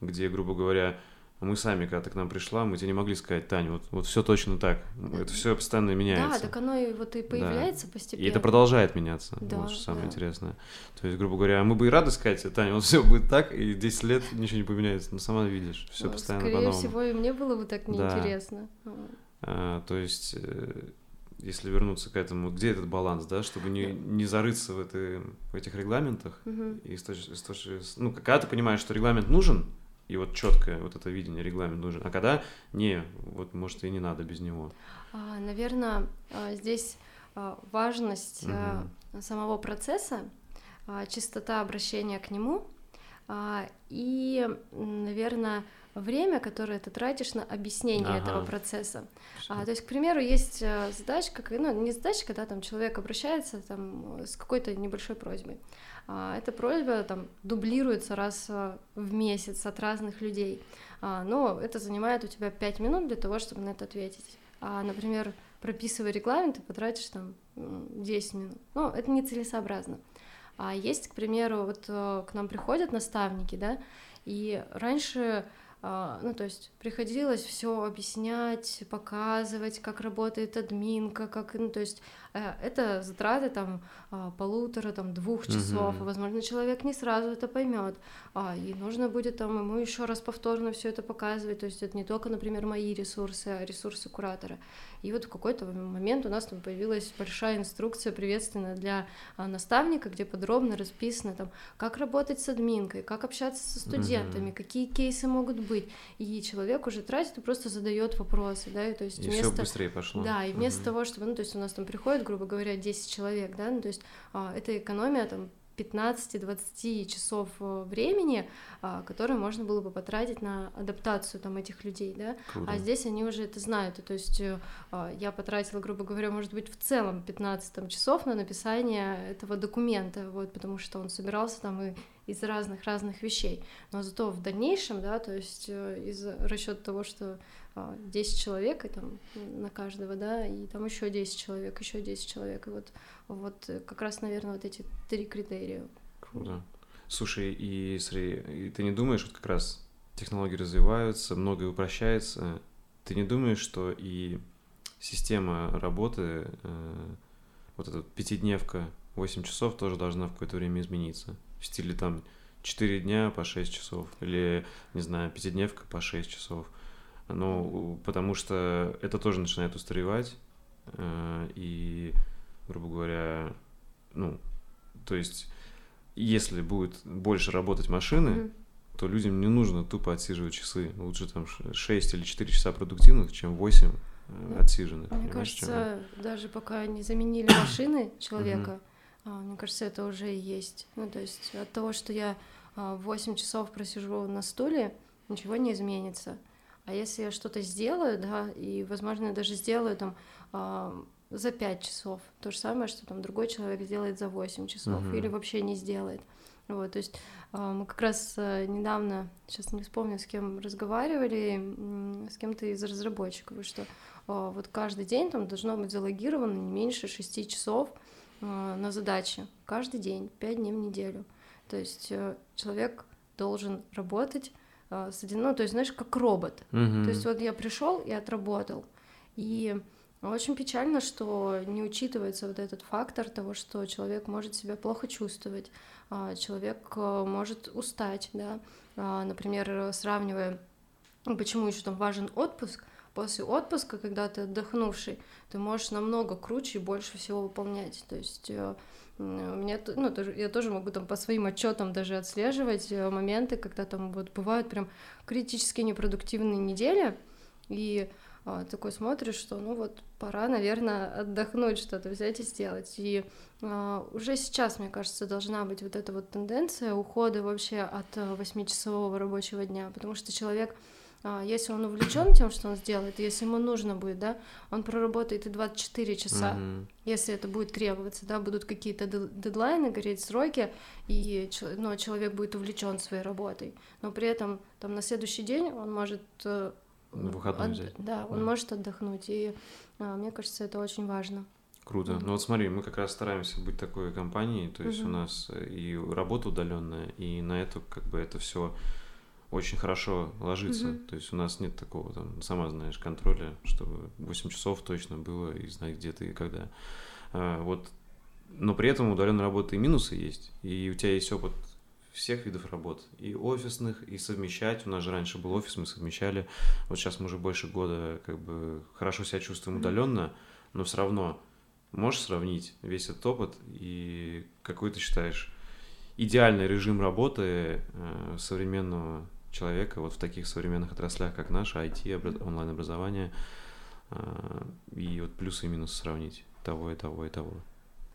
где, грубо говоря, мы сами, когда ты к нам пришла, мы тебе не могли сказать, Таня, вот, вот все точно так. Это все постоянно меняется. Да, так оно и вот и появляется да. постепенно. И это продолжает меняться. Да, вот что самое да. интересное. То есть, грубо говоря, мы бы и рады сказать, Таня, вот все будет так, и 10 лет ничего не поменяется. Но сама видишь, все ну, постоянно Скорее по-новому. всего, и мне было бы так неинтересно. Да. А, то есть э, если вернуться к этому, где этот баланс, да, чтобы не, не зарыться в, это, в этих регламентах. Uh-huh. И с с ну, когда ты понимаешь, что регламент нужен, и вот четкое вот это видение, регламент нужен. А когда не, вот может и не надо без него. А, наверное, а, здесь а, важность угу. самого процесса, чистота обращения к нему и, наверное, время, которое ты тратишь на объяснение ага. этого процесса. А, то есть, к примеру, есть э, задачка, ну, не задачка, когда там человек обращается там, с какой-то небольшой просьбой. А, эта просьба там дублируется раз а, в месяц от разных людей, а, но это занимает у тебя 5 минут для того, чтобы на это ответить. А, например, прописывая регламент, ты потратишь там 10 минут. Ну, это нецелесообразно. А есть, к примеру, вот э, к нам приходят наставники, да, и раньше а, ну, то есть приходилось все объяснять, показывать, как работает админка, как, ну, то есть э, это затраты там а, полутора, там двух часов, угу. возможно, человек не сразу это поймет, а, и нужно будет там ему еще раз повторно все это показывать, то есть это не только, например, мои ресурсы, а ресурсы куратора. И вот в какой-то момент у нас там появилась большая инструкция приветственная для наставника, где подробно расписано там, как работать с админкой, как общаться со студентами, угу. какие кейсы могут быть. И человек уже тратит и просто задает вопросы, да, и то есть и вместо... быстрее пошло. Да, и вместо угу. того, чтобы, ну, то есть у нас там приходит, грубо говоря, 10 человек, да, ну, то есть а, это экономия там 15-20 часов э, времени, а, которые можно было бы потратить на адаптацию там этих людей, да, Круто. а здесь они уже это знают, и, то есть э, а, я потратила, грубо говоря, может быть, в целом 15 там, часов на написание этого документа, вот, потому что он собирался там и из разных-разных вещей, но зато в дальнейшем, да, то есть э, из расчета того, что 10 а, человек, и там на каждого, да, и там еще 10 человек, еще 10 человек, и вот, вот э, как раз, наверное, вот эти три критерия. Круто. Слушай, и смотри, и ты не думаешь, вот как раз технологии развиваются, многое упрощается, ты не думаешь, что и система работы, э, вот эта пятидневка, 8 часов тоже должна в какое-то время измениться? В стиле там 4 дня по 6 часов, или, не знаю, пятидневка по 6 часов – ну, потому что это тоже начинает устаревать, э, и, грубо говоря, ну, то есть, если будет больше работать машины, mm-hmm. то людям не нужно тупо отсиживать часы. Лучше там 6 или 4 часа продуктивных, чем 8 э, ну, отсиженных. Мне кажется, чем... даже пока не заменили машины человека. Мне кажется, это уже и есть. Ну, то есть от того, что я 8 а, часов просижу на стуле, ничего не изменится. А если я что-то сделаю, да, и, возможно, я даже сделаю там э, за 5 часов, то же самое, что там другой человек сделает за 8 часов uh-huh. или вообще не сделает. Вот, то есть мы как раз э, недавно, сейчас не вспомню, с кем разговаривали, с кем-то из разработчиков, что вот каждый день там должно быть залогировано не меньше 6 часов на задачи, каждый день, 5 дней в неделю. То есть э, человек должен работать а, с один, ну, то есть, знаешь, как робот. Mm-hmm. То есть вот я пришел и отработал. И очень печально, что не учитывается вот этот фактор того, что человек может себя плохо чувствовать, а, человек э, может устать, да, а, например, сравнивая, почему еще там важен отпуск, после отпуска, когда ты отдохнувший, ты можешь намного круче и больше всего выполнять. То есть э, у меня, ну, я тоже могу там по своим отчетам даже отслеживать э, моменты, когда там вот бывают прям критически непродуктивные недели, и а, такой смотришь, что ну вот пора, наверное, отдохнуть, что-то взять и сделать. И а, уже сейчас, мне кажется, должна быть вот эта вот тенденция ухода вообще от восьмичасового рабочего дня, потому что человек если он увлечен тем, что он сделает, если ему нужно будет, да, он проработает и 24 часа, mm-hmm. если это будет требоваться, да, будут какие-то дедлайны, гореть сроки, и ну, человек будет увлечен своей работой, но при этом там на следующий день он может э, выходной от... взять. Да, он mm. может отдохнуть, и а, мне кажется, это очень важно. Круто. Mm-hmm. Ну вот смотри, мы как раз стараемся быть такой компанией, то есть mm-hmm. у нас и работа удаленная, и на это как бы это все очень хорошо ложится. Mm-hmm. То есть у нас нет такого, там, сама знаешь, контроля, чтобы 8 часов точно было и знать, где ты и когда. А, вот. Но при этом удаленная работа и минусы есть. И у тебя есть опыт всех видов работ, и офисных, и совмещать. У нас же раньше был офис, мы совмещали. Вот сейчас мы уже больше года как бы хорошо себя чувствуем удаленно, но все равно можешь сравнить весь этот опыт и какой ты считаешь идеальный режим работы э, современного человека вот в таких современных отраслях, как наша, IT, онлайн-образование, э, и вот плюсы и минусы сравнить того и того и того.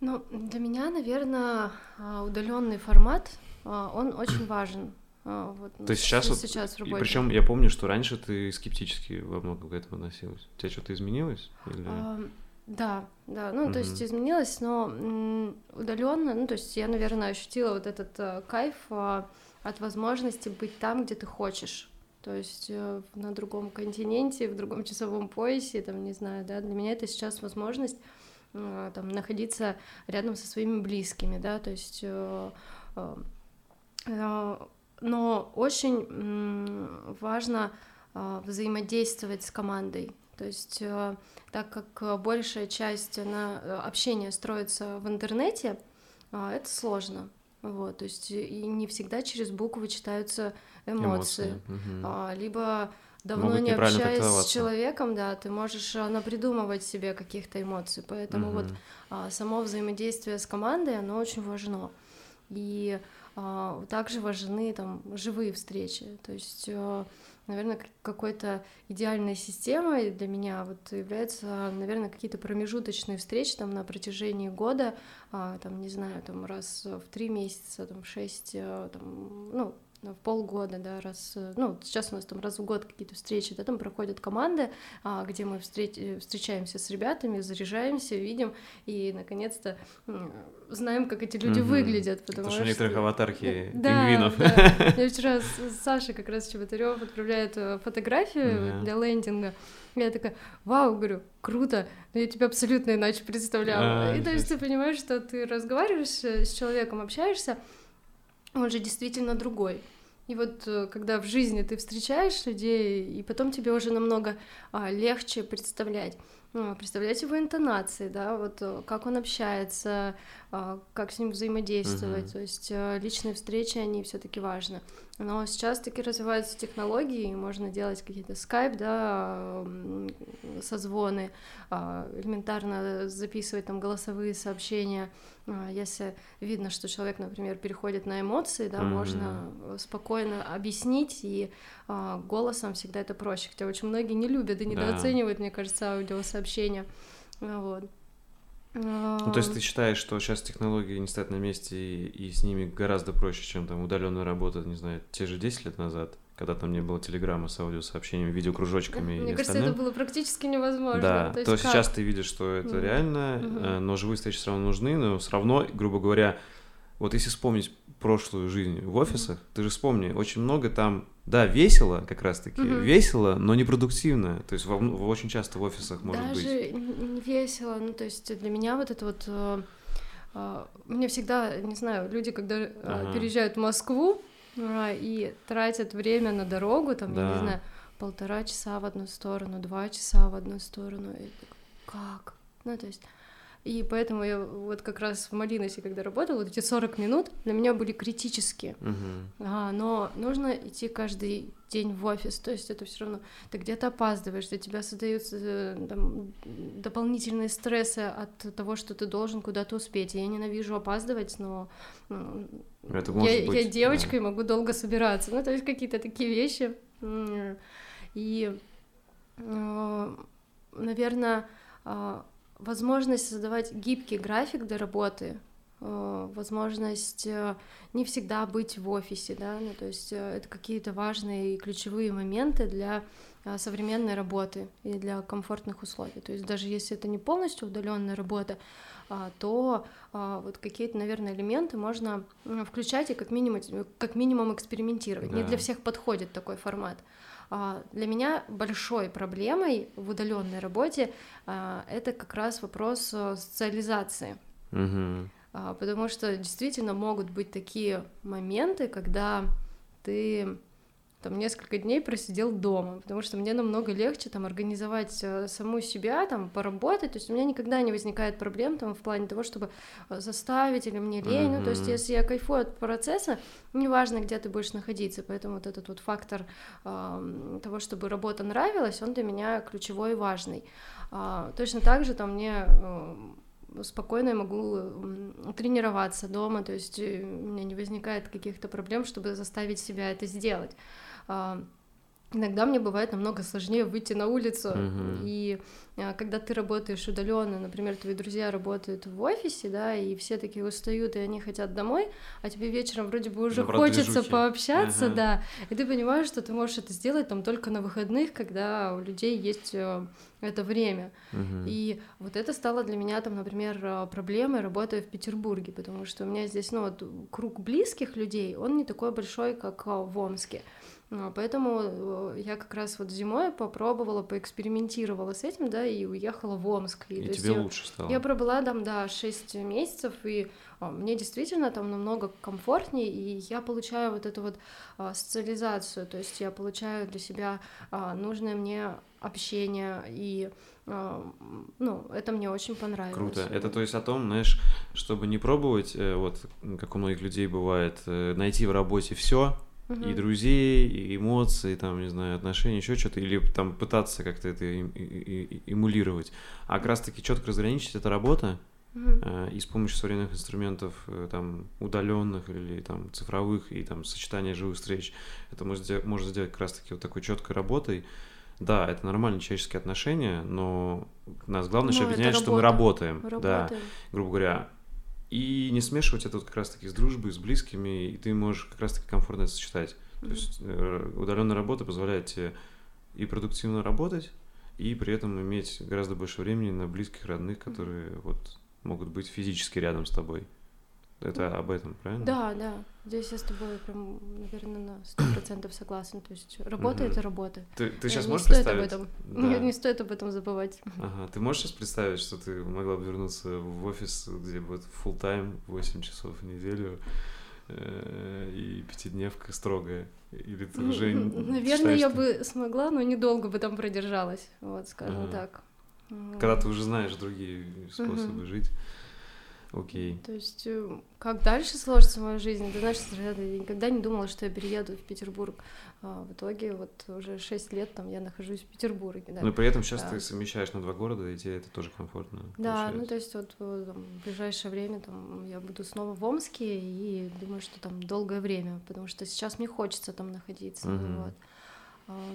Ну, для меня, наверное, а, удаленный формат, а, он очень важен. А, вот, То есть сейчас, вот, сейчас работе. причем я помню, что раньше ты скептически во многом к этому относилась. У тебя что-то изменилось? Или... А, да, да, ну, угу. то есть изменилось, но удаленно, ну, то есть я, наверное, ощутила вот этот э, кайф э, от возможности быть там, где ты хочешь. То есть э, на другом континенте, в другом часовом поясе, там, не знаю, да, для меня это сейчас возможность э, там находиться рядом со своими близкими, да, то есть э, но очень важно взаимодействовать с командой. То есть, так как большая часть на э, общения строится в интернете, это сложно. Вот, то есть и не всегда через буквы читаются эмоции. эмоции. Угу. Либо давно Могут не общаясь с человеком, да, ты можешь напридумывать себе каких-то эмоций. Поэтому угу. вот само взаимодействие с командой, оно очень важно. И также важны там живые встречи. То есть наверное, какой-то идеальной системой для меня. Вот является, наверное, какие-то промежуточные встречи там на протяжении года, а, там, не знаю, там раз в три месяца, там, в шесть, э, там, ну, в полгода, да, раз, э, ну, сейчас у нас там раз в год какие-то встречи, да, там проходят команды, а, где мы встреч, э, встречаемся с ребятами, заряжаем,ся видим и, наконец-то, знаем, как эти люди угу. выглядят, потому, потому что... у некоторых аватарки да, пингвинов. Да. Я вчера с Сашей как раз Чеботарёв отправляет э, фотографию для лендинга, я такая, вау, говорю, круто, но я тебя абсолютно иначе представляла. А, и то есть ты понимаешь, что ты разговариваешь с человеком, общаешься, он же действительно другой. И вот э, когда в жизни ты встречаешь людей, и потом тебе уже намного а, легче представлять. Ну, представлять его интонации, да, вот э, как он общается, а, как с ним взаимодействовать. Uh-huh. То есть э, личные встречи, они все-таки важны. Но сейчас таки развиваются технологии, можно делать какие-то скайп, да, созвоны, а, элементарно записывать там голосовые сообщения. А, если видно, что человек, например, переходит на эмоции, да, mm-hmm. можно спокойно объяснить, и а, голосом всегда это проще. Хотя очень многие не любят и недооценивают, да. мне кажется, аудиосообщения. Вот. Ну, то есть ты считаешь, что сейчас технологии не стоят на месте, и, и с ними гораздо проще, чем там удаленная работа, не знаю, те же 10 лет назад, когда там не было телеграмма с аудиосообщениями, видеокружочками Мне и кажется, остальным. это было практически невозможно. Да, то, то сейчас ты видишь, что это mm. реально, mm-hmm. но живые встречи все равно нужны, но все равно, грубо говоря, вот если вспомнить прошлую жизнь в офисах, mm-hmm. ты же вспомни, очень много там да, весело, как раз-таки, угу. весело, но непродуктивно. То есть в, в, очень часто в офисах может Даже быть. Даже не весело, ну то есть для меня вот это вот... Э, э, мне всегда, не знаю, люди, когда э, ага. переезжают в Москву э, и тратят время на дорогу, там, да. я не знаю, полтора часа в одну сторону, два часа в одну сторону, и как? Ну то есть и поэтому я вот как раз в Малиносе, когда работала, вот эти 40 минут для меня были критические. Uh-huh. А, но нужно идти каждый день в офис, то есть это все равно ты где-то опаздываешь, для тебя создаются э, там, дополнительные стрессы от того, что ты должен куда-то успеть. Я ненавижу опаздывать, но это я, быть, я девочка да. и могу долго собираться. Ну, то есть какие-то такие вещи. И, э, наверное, а, возможность создавать гибкий график для работы, э, возможность э, не всегда быть в офисе, да, ну, то есть э, это какие-то важные и ключевые моменты для современной работы и для комфортных условий. То есть даже если это не полностью удаленная работа, а, то а, вот какие-то, наверное, элементы можно включать и как минимум, как минимум экспериментировать. Да. Не для всех подходит такой формат. А, для меня большой проблемой в удаленной работе это как раз вопрос э, социализации. Угу. Потому что действительно могут быть такие моменты, когда ты там несколько дней просидел дома, потому что мне намного легче там организовать э, саму себя, там поработать, то есть у меня никогда не возникает проблем там в плане того, чтобы э, заставить или мне лень, mm-hmm. ну то есть если я кайфую от процесса, неважно, где ты будешь находиться, поэтому вот этот вот фактор э, того, чтобы работа нравилась, он для меня ключевой и важный. Э, точно так же там мне э, спокойно я могу тренироваться дома, то есть э, у меня не возникает каких-то проблем, чтобы заставить себя это сделать. Иногда мне бывает намного сложнее выйти на улицу, uh-huh. и а, когда ты работаешь удаленно, например, твои друзья работают в офисе, да, и все такие устают, и они хотят домой, а тебе вечером вроде бы уже Наоборот, хочется движухи. пообщаться, uh-huh. да, и ты понимаешь, что ты можешь это сделать там только на выходных, когда у людей есть э, это время. Uh-huh. И вот это стало для меня там, например, э, проблемой, работая в Петербурге, потому что у меня здесь, ну, вот круг близких людей, он не такой большой, как э, в Омске. А, поэтому э, я как раз вот зимой попробовала, поэкспериментировала с этим, да, и уехала в Омск. И, и тебе я, лучше стало? Я пробыла там, да, 6 месяцев, и а, мне действительно там намного комфортнее, и я получаю вот эту вот а, социализацию, то есть я получаю для себя нужное мне общение, и ну, это мне очень понравилось. Круто. Это то есть о том, знаешь, чтобы не пробовать, э, вот как у многих людей бывает, э, найти в работе все, угу. и друзей, и эмоции, там, не знаю, отношения, еще что-то, или там пытаться как-то это и, эмулировать. А как раз-таки четко разграничить это работа, э, и с помощью современных инструментов, э, там, удаленных или там цифровых, и там сочетания живых встреч, это можно сделать, можно сделать как раз-таки вот такой четкой работой. Да, это нормальные человеческие отношения, но нас главное но объединяет, что мы работаем. работаем. Да, грубо говоря, и не смешивать это вот как раз-таки с дружбой, с близкими, и ты можешь как раз-таки комфортно это сочетать. Mm-hmm. То есть э, удаленная работа позволяет тебе и продуктивно работать, и при этом иметь гораздо больше времени на близких, родных, которые mm-hmm. вот могут быть физически рядом с тобой. Это об этом, правильно? Да, да. Здесь я с тобой прям, наверное, на сто процентов согласен. То есть работа это работа. Ты, ты сейчас не можешь стоит представить? Об этом. Да. Не, стоит об этом забывать. Ага. Ты можешь сейчас представить, что ты могла бы вернуться в офис, где будет full тайм 8 часов в неделю э, и пятидневка строгая? Или ты уже Наверное, я бы смогла, но недолго бы там продержалась, вот, скажем ага. так. Когда ты уже знаешь другие способы угу. жить. Окей. То есть, э, как дальше сложится моя жизнь? Ты знаешь, я никогда не думала, что я перееду в Петербург. А в итоге вот уже 6 лет там я нахожусь в Петербурге. Да. Но при этом сейчас да. ты совмещаешь на два города, и тебе это тоже комфортно. Да, получается. ну то есть вот э, там, в ближайшее время там, я буду снова в Омске, и думаю, что там долгое время, потому что сейчас мне хочется там находиться. Угу. Вот. А,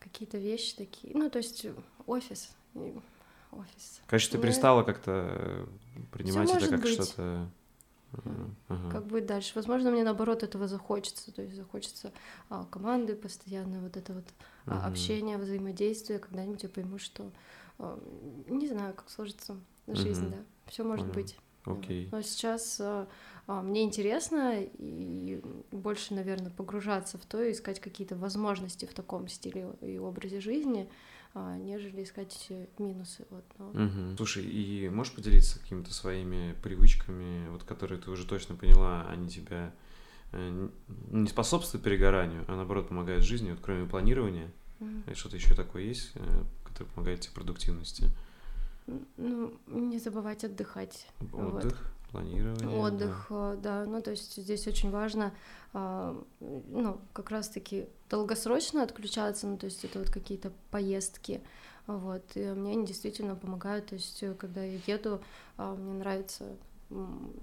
какие-то вещи такие, ну то есть офис офис. Конечно, ты перестала как-то э, принимать это как что-то... Ага. Как будет дальше? Возможно, мне наоборот этого захочется, то есть захочется а, команды постоянно, вот это вот а, общение, взаимодействие. Когда-нибудь я пойму, что а, не знаю, как сложится жизнь, да, все может Понял. быть. Окей. Но сейчас а, мне интересно и больше, наверное, погружаться в то и искать какие-то возможности в таком стиле и образе жизни. А, нежели искать минусы. Вот, но... угу. Слушай, и можешь поделиться какими-то своими привычками, вот которые ты уже точно поняла, они тебя э, не способствуют перегоранию, а наоборот помогают жизни, вот кроме планирования? Угу. Что-то еще такое есть, э, которое помогает тебе продуктивности? Ну, не забывать отдыхать. Отдых? Вот планирование. Отдых, да. Э, да. Ну, то есть здесь очень важно, а, ну, как раз-таки долгосрочно отключаться, ну, то есть это вот какие-то поездки, вот, и мне они действительно помогают, то есть э, когда я еду, а, мне нравится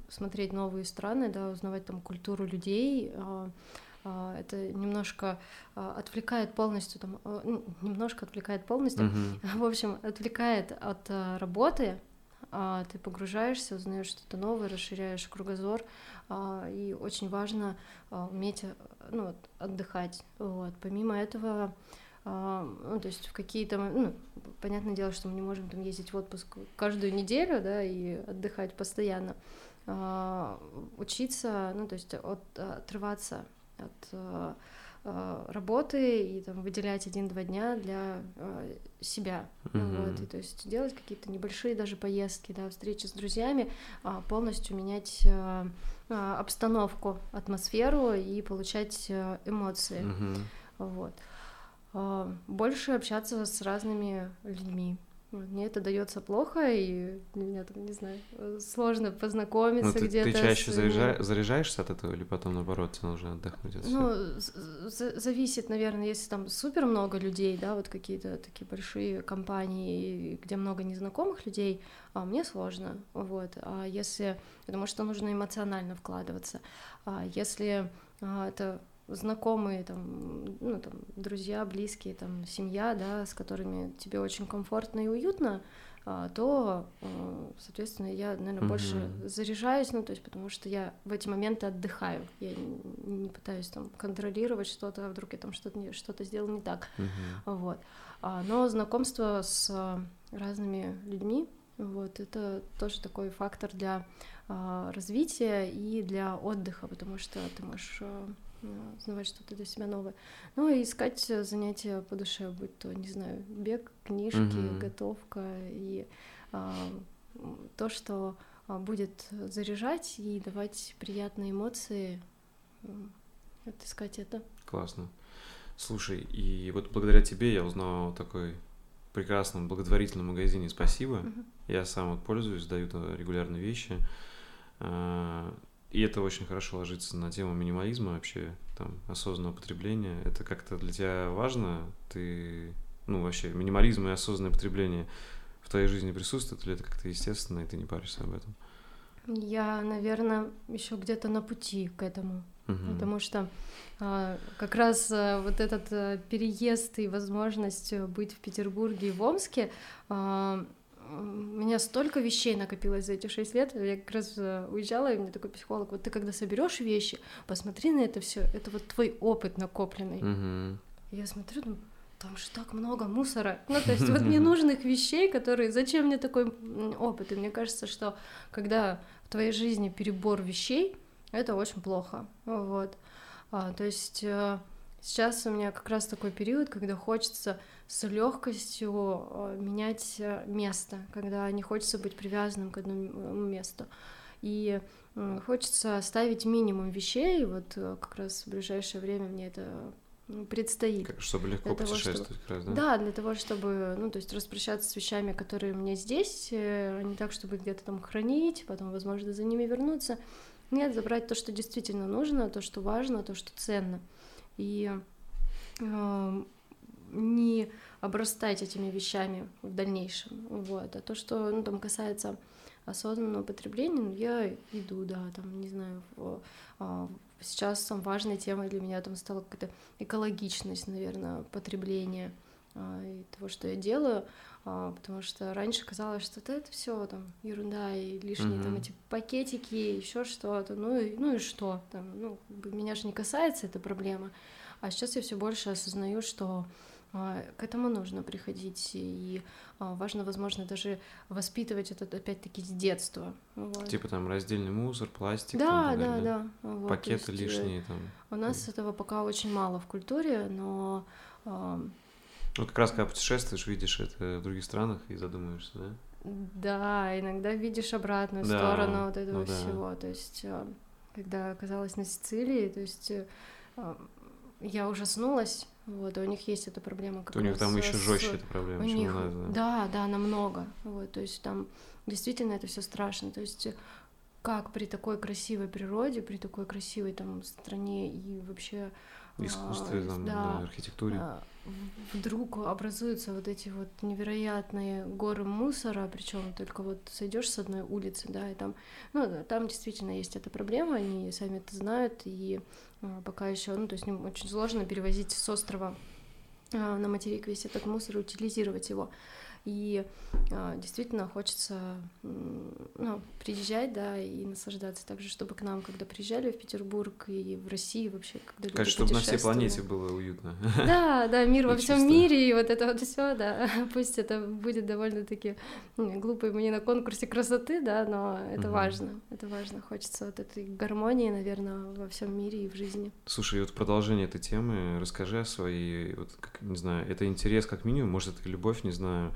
смотреть новые страны, да, узнавать там культуру людей, а, это немножко отвлекает полностью, там, э, немножко отвлекает полностью, uh-huh. в общем, отвлекает от работы, ты погружаешься, узнаешь что-то новое, расширяешь кругозор, а, и очень важно а, уметь ну, отдыхать. Вот. Помимо этого, ну, то есть в какие-то, ну, понятное дело, что мы не можем там ездить в отпуск каждую неделю, да, и отдыхать постоянно, учиться, ну, то есть от, отрываться от работы и там выделять один-два дня для э, себя, mm-hmm. вот, и то есть делать какие-то небольшие даже поездки, да, встречи с друзьями, э, полностью менять э, э, обстановку, атмосферу и получать э, эмоции, mm-hmm. вот, э, больше общаться с разными людьми, мне это дается плохо, и меня там, не знаю, сложно познакомиться ну, где-то. Ты чаще с... заряжа... заряжаешься от этого, или потом, наоборот, тебе нужно отдохнуть от Ну, зависит, наверное, если там супер много людей, да, вот какие-то такие большие компании, где много незнакомых людей, а мне сложно, вот. А если... Потому что нужно эмоционально вкладываться. А если а, это знакомые, там, ну, там, друзья, близкие, там, семья, да, с которыми тебе очень комфортно и уютно, а, то, а, соответственно, я, наверное, mm-hmm. больше заряжаюсь, ну, то есть, потому что я в эти моменты отдыхаю, я не пытаюсь там контролировать что-то, а вдруг я там что-то что-то сделал не так, mm-hmm. вот. Но знакомство с разными людьми, вот, это тоже такой фактор для развития и для отдыха, потому что ты можешь узнавать что-то для себя новое. Ну и искать занятия по душе, будь то, не знаю, бег, книжки, mm-hmm. готовка и а, то, что а, будет заряжать и давать приятные эмоции, отыскать это. Классно. Слушай, и вот благодаря тебе я узнал о такой прекрасном благотворительном магазине «Спасибо». Mm-hmm. Я сам вот пользуюсь, даю регулярно вещи. И это очень хорошо ложится на тему минимализма вообще, там, осознанного потребления. Это как-то для тебя важно? Ты, ну, вообще, минимализм и осознанное потребление в твоей жизни присутствует, или это как-то естественно, и ты не паришься об этом? Я, наверное, еще где-то на пути к этому, угу. потому что а, как раз а, вот этот а, переезд и возможность быть в Петербурге и в Омске а, у меня столько вещей накопилось за эти шесть лет. Я как раз э, уезжала, и мне такой психолог, вот ты когда соберешь вещи, посмотри на это все, это вот твой опыт накопленный. Угу. Я смотрю, думаю, там же так много мусора. Ну, то есть вот ненужных вещей, которые... Зачем мне такой опыт? И мне кажется, что когда в твоей жизни перебор вещей, это очень плохо. Вот. А, то есть э, сейчас у меня как раз такой период, когда хочется с легкостью э, менять э, место, когда не хочется быть привязанным к одному месту. И хочется оставить минимум вещей, вот э, как раз в ближайшее время мне это предстоит. Как, чтобы легко для путешествовать, того, чтобы... как раз, да? Да, для того, чтобы, ну, то есть распрощаться с вещами, которые у меня здесь, а не так, чтобы где-то там хранить, потом, возможно, за ними вернуться. Нет, забрать то, что действительно нужно, то, что важно, то, что ценно. И э, не обрастать этими вещами в дальнейшем. Вот. А то, что ну, там касается осознанного потребления, ну, я иду, да, там, не знаю, в, а, сейчас там важной темой для меня там стала какая-то экологичность, наверное, потребления а, и того, что я делаю, а, потому что раньше казалось, что это, это все там ерунда и лишние mm-hmm. там эти пакетики, еще что-то, ну и, ну и что, там, ну, меня же не касается эта проблема, а сейчас я все больше осознаю, что к этому нужно приходить, и а, важно, возможно, даже воспитывать это опять-таки с детства. Вот. Типа там раздельный мусор, пластик. Да, там, да, да. Вот, Пакеты есть, э, лишние там. У нас этого пока очень мало в культуре, но... Вот как раз когда путешествуешь, видишь это в других странах и задумаешься, да? Да, иногда видишь обратную да, сторону вот этого ну, да. всего. То есть, когда оказалась на Сицилии, то есть я ужаснулась вот, у них есть эта проблема. Как у них там еще жестче эта проблема, чем них... у нас, да? Да, да, намного. Вот, то есть там действительно это все страшно. То есть как при такой красивой природе, при такой красивой там стране и вообще искусстве, а, там, да, архитектуре. А, вдруг образуются вот эти вот невероятные горы мусора, причем только вот сойдешь с одной улицы, да, и там, ну, там действительно есть эта проблема, они сами это знают, и а, пока еще, ну, то есть очень сложно перевозить с острова а, на материк весь этот мусор и утилизировать его. И а, действительно хочется ну, приезжать, да, и наслаждаться. Также, чтобы к нам, когда приезжали в Петербург и в России вообще, когда люди Конечно, чтобы на всей планете было уютно. Да, да, мир во всем мире, и вот это вот все, да, пусть это будет довольно-таки глупо и мне на конкурсе красоты, да, но это угу. важно, это важно, хочется вот этой гармонии, наверное, во всем мире и в жизни. Слушай, вот в продолжение этой темы. Расскажи о своей, вот, как, не знаю, это интерес как минимум, может, это любовь, не знаю,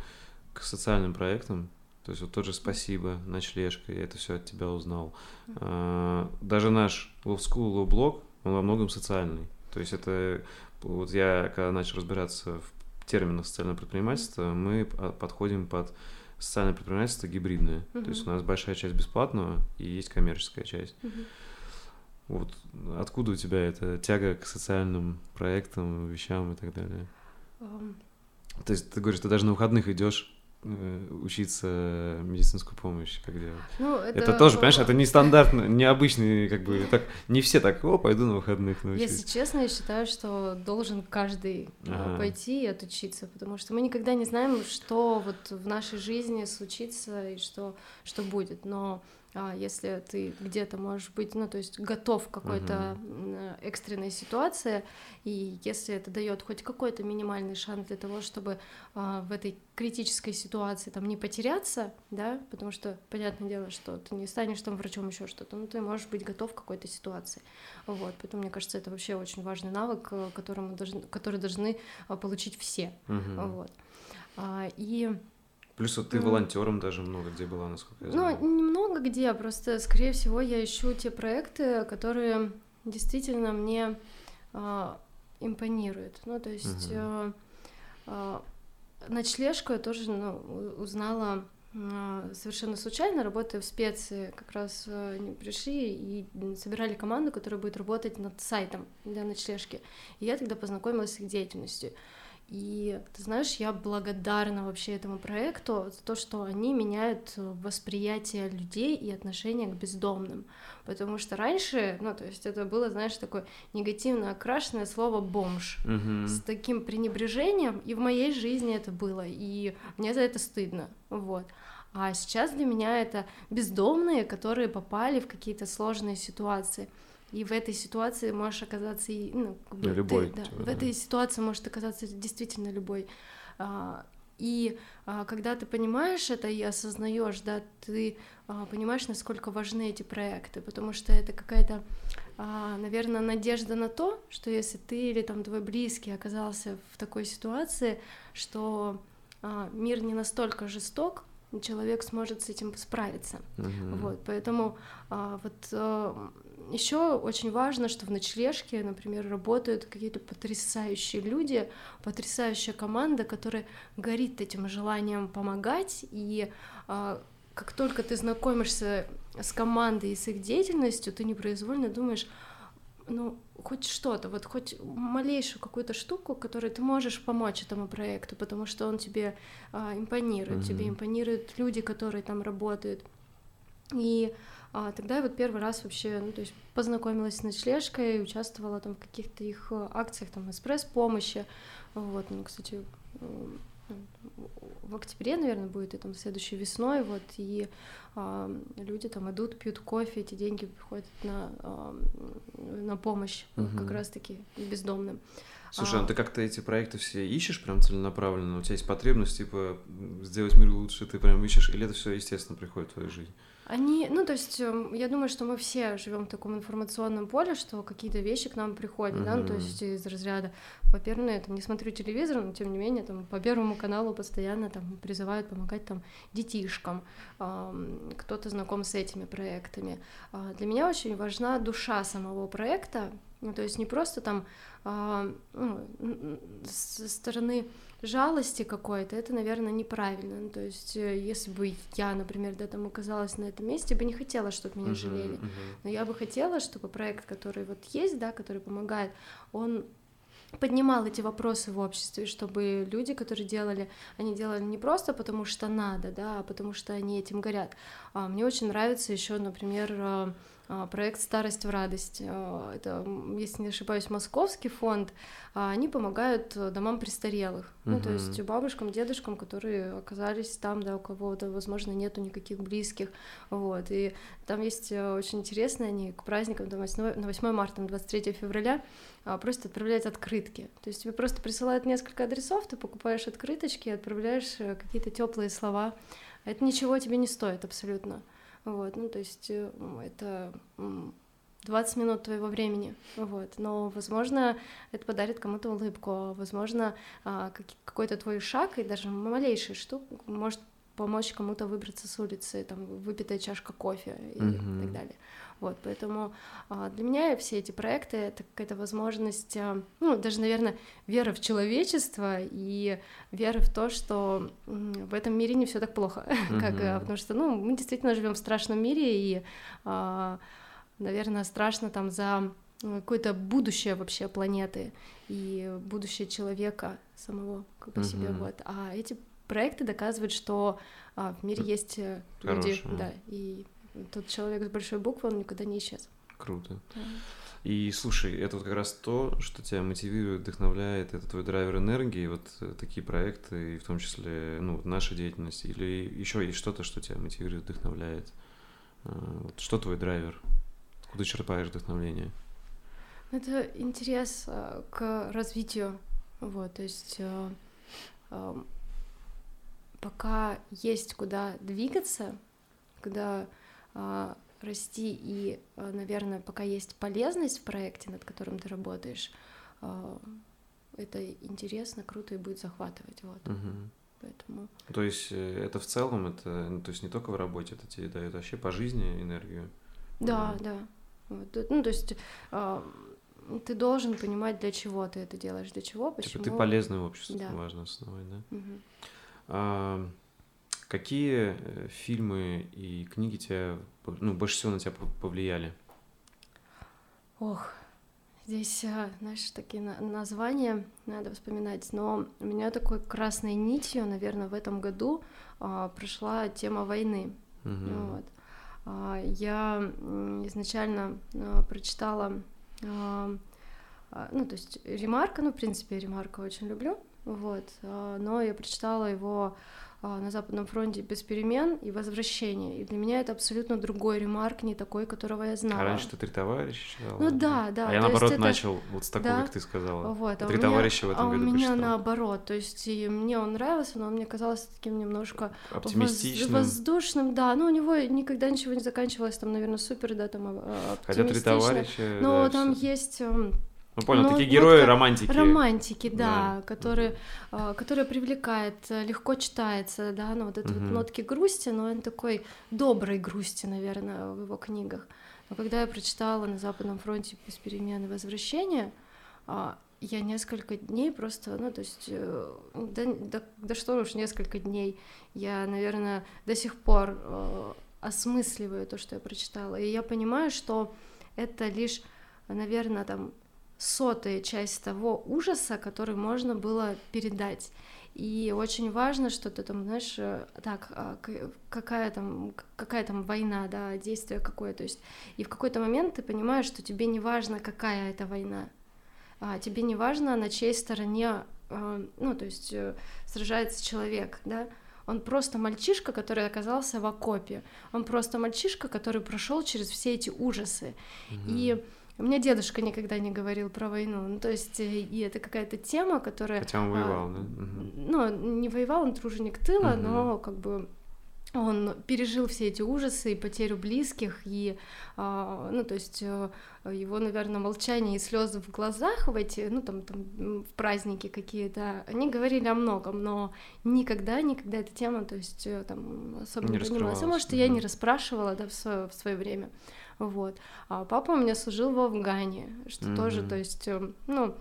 к социальным проектам, то есть вот тот же «Спасибо», «Ночлежка», я это все от тебя узнал. А, даже наш Love School, Love Blog, он во многом социальный. То есть это... Вот я, когда начал разбираться в терминах социального предпринимательства, мы подходим под социальное предпринимательство гибридное. Uh-huh. То есть у нас большая часть бесплатного и есть коммерческая часть. Uh-huh. Вот откуда у тебя эта тяга к социальным проектам, вещам и так далее? Um... То есть ты говоришь, ты даже на выходных идешь учиться медицинскую помощь, как делать. Ну, это... это тоже, понимаешь, это не стандартно, необычный, как бы, так, не все так, о, пойду на выходных научусь. Если честно, я считаю, что должен каждый э, ага. пойти и отучиться, потому что мы никогда не знаем, что вот в нашей жизни случится и что, что будет, но если ты где-то можешь быть, ну, то есть готов к какой-то uh-huh. экстренной ситуации, и если это дает хоть какой-то минимальный шанс для того, чтобы а, в этой критической ситуации там не потеряться, да, потому что понятное дело, что ты не станешь там врачом еще что-то, но ты можешь быть готов к какой-то ситуации, вот, поэтому мне кажется, это вообще очень важный навык, э, который мы должны, который должны а, получить все, uh-huh. вот, и Плюс вот ты волонтером даже много где была, насколько я ну, знаю. Ну, немного где, просто, скорее всего, я ищу те проекты, которые действительно мне э, импонируют. Ну, то есть угу. э, э, ночлежку я тоже ну, узнала э, совершенно случайно, работая в специи, как раз э, они пришли и собирали команду, которая будет работать над сайтом для ночлежки. И я тогда познакомилась с их деятельностью. И ты знаешь, я благодарна вообще этому проекту за то, что они меняют восприятие людей и отношение к бездомным. Потому что раньше, ну, то есть это было, знаешь, такое негативно окрашенное слово бомж угу. с таким пренебрежением, и в моей жизни это было, и мне за это стыдно, вот. А сейчас для меня это бездомные, которые попали в какие-то сложные ситуации. И в этой ситуации можешь оказаться и ну, как бы любой. Ты, да, типа, в этой ситуации может оказаться действительно любой. А, и а, когда ты понимаешь это и осознаешь, да, ты а, понимаешь, насколько важны эти проекты, потому что это какая-то, а, наверное, надежда на то, что если ты или там твой близкий оказался в такой ситуации, что а, мир не настолько жесток, человек сможет с этим справиться. Uh-huh. Вот, поэтому а, вот а, еще очень важно, что в ночлежке, например, работают какие-то потрясающие люди, потрясающая команда, которая горит этим желанием помогать. И э, как только ты знакомишься с командой и с их деятельностью, ты непроизвольно думаешь, ну, хоть что-то, вот хоть малейшую какую-то штуку, которой ты можешь помочь этому проекту, потому что он тебе а, импонирует, mm-hmm. тебе импонируют люди, которые там работают. И а тогда я вот первый раз вообще, ну, то есть познакомилась с ночлежкой, участвовала там в каких-то их э, акциях, там, экспресс-помощи, вот, ну, кстати, в октябре, наверное, будет, и там следующей весной, вот, и а, люди там идут, пьют кофе, эти деньги приходят на, а, на помощь угу. как раз-таки бездомным. Слушай, а... ну ты как-то эти проекты все ищешь прям целенаправленно? У тебя есть потребность, типа, сделать мир лучше, ты прям ищешь, или это все естественно приходит в твою жизнь? Они, ну, то есть, эм, я думаю, что мы все живем в таком информационном поле, что какие-то вещи к нам приходят, mm-hmm. да, ну, то есть из разряда, во-первых, я там не смотрю телевизор, но тем не менее, там по Первому каналу постоянно там призывают помогать там детишкам, кто-то знаком с этими проектами. Э, для меня очень важна душа самого проекта, ну, то есть не просто там э, ну, со стороны жалости какой-то, это, наверное, неправильно. Ну, то есть, э, если бы я, например, да, там оказалась на этом месте, бы не хотела, чтобы меня uh-huh, жалели. Uh-huh. Но я бы хотела, чтобы проект, который вот есть, да, который помогает, он поднимал эти вопросы в обществе, чтобы люди, которые делали, они делали не просто потому что надо, да, а потому что они этим горят. А мне очень нравится еще, например, а, проект «Старость в радость». А, это, если не ошибаюсь, московский фонд. А, они помогают э, домам престарелых, uh-huh. ну, то есть бабушкам, дедушкам, которые оказались там, да, у кого-то, возможно, нету никаких близких, вот. И там есть э, очень интересно, они к праздникам, там, на 8 марта, на 23 февраля просто отправляют открытки. То есть тебе просто присылают несколько адресов, ты покупаешь открыточки, отправляешь э, какие-то теплые слова. Это ничего тебе не стоит абсолютно. Вот, ну, то есть э, это 20 минут твоего времени, вот, но, возможно, это подарит кому-то улыбку, возможно, а, какой-то твой шаг и даже малейший штук может помочь кому-то выбраться с улицы, там, выпитая чашка кофе и mm-hmm. так далее. Вот, поэтому а, для меня все эти проекты — это какая-то возможность, а, ну, даже, наверное, вера в человечество и вера в то, что в этом мире не все так плохо, mm-hmm. как, потому что, ну, мы действительно живем в страшном мире, и, наверное, страшно там за какое-то будущее вообще планеты и будущее человека самого как по mm-hmm. себе, вот. А эти проекты доказывают, что а, в мире есть э, люди, Хорошие. да, и тот человек с большой буквы, он никуда не исчез. Круто. Да. И слушай, это вот как раз то, что тебя мотивирует, вдохновляет, это твой драйвер энергии, вот э, такие проекты, и в том числе, ну, наша деятельность, или еще есть что-то, что тебя мотивирует, вдохновляет. А, вот что твой драйвер? Откуда черпаешь вдохновление? Это интерес э, к развитию, вот, то есть э, пока есть куда двигаться, когда расти и, а, наверное, пока есть полезность в проекте, над которым ты работаешь, а, это интересно, круто и будет захватывать, вот. Угу. Поэтому. То есть э, это в целом, это, ну, то есть не только в работе, это тебе дает вообще по жизни энергию. Да, угу. да. Вот. Ну, то есть ты должен понимать, для чего ты это делаешь, для чего, почему. Типа ты полезный обществу, да. важно основать, да? Угу. А, Какие э, фильмы и книги тебя, ну, больше всего на тебя повлияли? Ох, здесь, э, знаешь, такие названия надо вспоминать, но у меня такой красной нитью, наверное, в этом году а, прошла тема войны. Угу. Вот. А, я изначально а, прочитала, а, ну, то есть Ремарка, ну, в принципе, Ремарка очень люблю, вот, но я прочитала его на Западном фронте без перемен и возвращения. И для меня это абсолютно другой ремарк, не такой, которого я знала. А раньше ты три товарища читала? Ну да, да. А я наоборот это... начал вот с такого, да? как ты сказала. Вот, а три меня... товарища в этом а году у меня прочитал. наоборот, то есть и мне он нравился, но он мне казался таким немножко оптимистичным, воз... воздушным, да. Ну у него никогда ничего не заканчивалось, там, наверное, супер, да, там оптимистично. Хотя три товарища. Но да, там все... есть эм, ну, понял, Но такие герои вот, романтики. Романтики, да, да. Которые, uh, которые привлекает, э, легко читается, да, ну вот это uh-huh. вот нотки грусти, но он такой доброй грусти, наверное, в его книгах. Но когда я прочитала на Западном фронте без перемены возвращения, uh, я несколько дней просто, ну, то есть, э, да, да, да что уж, несколько дней, я, наверное, до сих пор э, осмысливаю то, что я прочитала, и я понимаю, что это лишь, наверное, там сотая часть того ужаса, который можно было передать. И очень важно, что ты там, знаешь, э, так, а, какая там, какая там война, да, действие какое, то есть, и в какой-то момент ты понимаешь, что тебе не важно, какая это война, а тебе не важно, на чьей стороне, а, ну, то есть, э, сражается человек, да, он просто мальчишка, который оказался в окопе, он просто мальчишка, который прошел через все эти ужасы, mm-hmm. и у меня дедушка никогда не говорил про войну. Ну, то есть, э, и это какая-то тема, которая... Хотя он воевал, а, да? Ну, не воевал, он труженик тыла, угу. но как бы он пережил все эти ужасы и потерю близких, и, а, ну, то есть э, его, наверное, молчание и слезы в глазах в эти, ну, там, там в праздники какие-то, они говорили о многом, но никогда, никогда эта тема, то есть э, там особо не, не понималась. А может, и я не расспрашивала, да, в свое, в свое время. Вот. А папа у меня служил в Афгане, что mm-hmm. тоже, то есть, э, ну...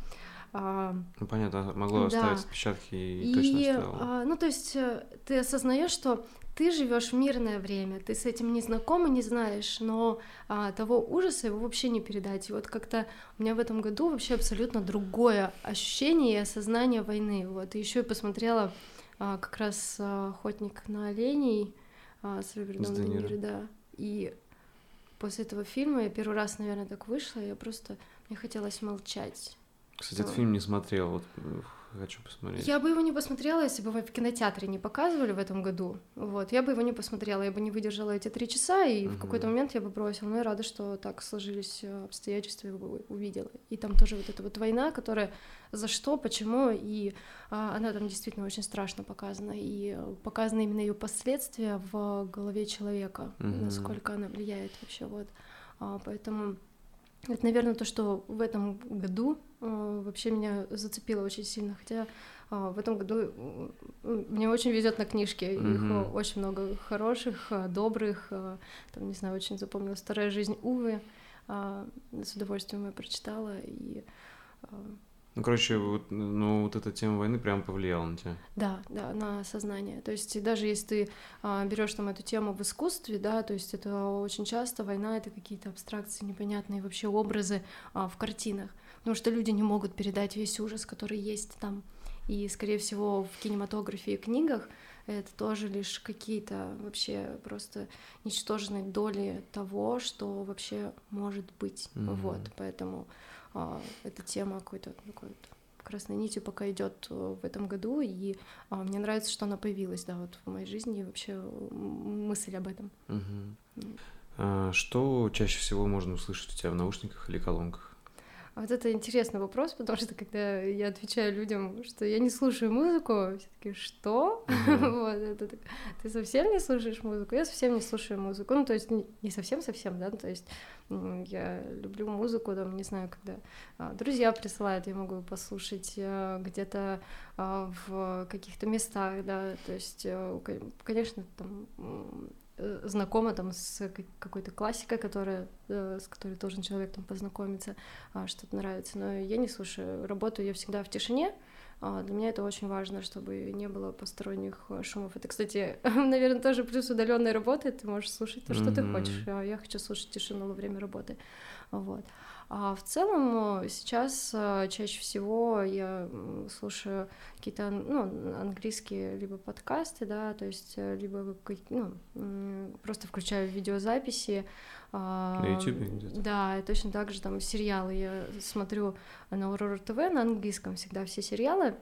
А, ну, понятно, могло да. оставить отпечатки и, и точно оставило. А, ну, то есть э, ты осознаешь, что ты живешь в мирное время, ты с этим не знаком и не знаешь, но а, того ужаса его вообще не передать. И вот как-то у меня в этом году вообще абсолютно другое ощущение и осознание войны. Вот, и еще и посмотрела а, как раз а, «Охотник на оленей» а, с Робертом Де да. И после этого фильма я первый раз, наверное, так вышла, я просто мне хотелось молчать. Кстати, этот фильм не смотрел, вот хочу посмотреть. Я бы его не посмотрела, если бы его в кинотеатре не показывали в этом году. Вот, я бы его не посмотрела, я бы не выдержала эти три часа, и угу. в какой-то момент я бы бросила. Но я рада, что так сложились э, обстоятельства, я бы увидела. И там тоже вот эта вот война, которая за что, почему, и а, она там действительно очень страшно показана, и показаны именно ее последствия в голове человека, угу. насколько она влияет вообще, вот. А, поэтому это, наверное, то, что в этом году вообще меня зацепило очень сильно. Хотя э, в этом году э, мне очень везет на книжки. Mm-hmm. Их очень много хороших, добрых. Там, не знаю, очень запомнилась «Вторая жизнь Увы». С удовольствием я прочитала. И ну, короче, вот, ну, вот эта тема войны прям повлияла на тебя. Да, да, на сознание. То есть даже если ты а, берешь там эту тему в искусстве, да, то есть это очень часто война это какие-то абстракции, непонятные вообще образы а, в картинах, потому что люди не могут передать весь ужас, который есть там. И, скорее всего, в кинематографе и книгах это тоже лишь какие-то вообще просто ничтожные доли того, что вообще может быть. Mm-hmm. Вот, поэтому а, эта тема какой-то такой красной нитью пока идет э, в этом году, и а, мне нравится, что она появилась, да, вот в моей жизни, и вообще мысль об этом. Угу. А, что чаще всего можно услышать у тебя в наушниках или колонках? А вот это интересный вопрос, потому что когда я отвечаю людям, что я не слушаю музыку, все таки что? вот, это так, ты совсем не слушаешь музыку? Я совсем не слушаю музыку. Ну, то есть не совсем-совсем, да, то есть я люблю музыку, там, не знаю, когда а, друзья присылают, я могу послушать а, где-то а, в каких-то местах, да, то есть, э, конечно, там Э, знакома там с какой-то классикой, которая, э, с которой должен человек там познакомиться, а, что-то нравится. Но я не слушаю. Работаю я всегда в тишине. А, для меня это очень важно, чтобы не было посторонних э, шумов. Это, кстати, наверное, тоже плюс удаленной работы. Ты можешь слушать то, что mm-hmm. ты хочешь. А я хочу слушать тишину во время работы. Вот. А в целом э, сейчас э, чаще всего я слушаю какие-то ну, английские либо подкасты, да, то есть э, либо ну, просто включаю видеозаписи. А, на YouTube где-то? Да, и точно так же там сериалы. Я смотрю на Aurora TV на английском всегда все сериалы.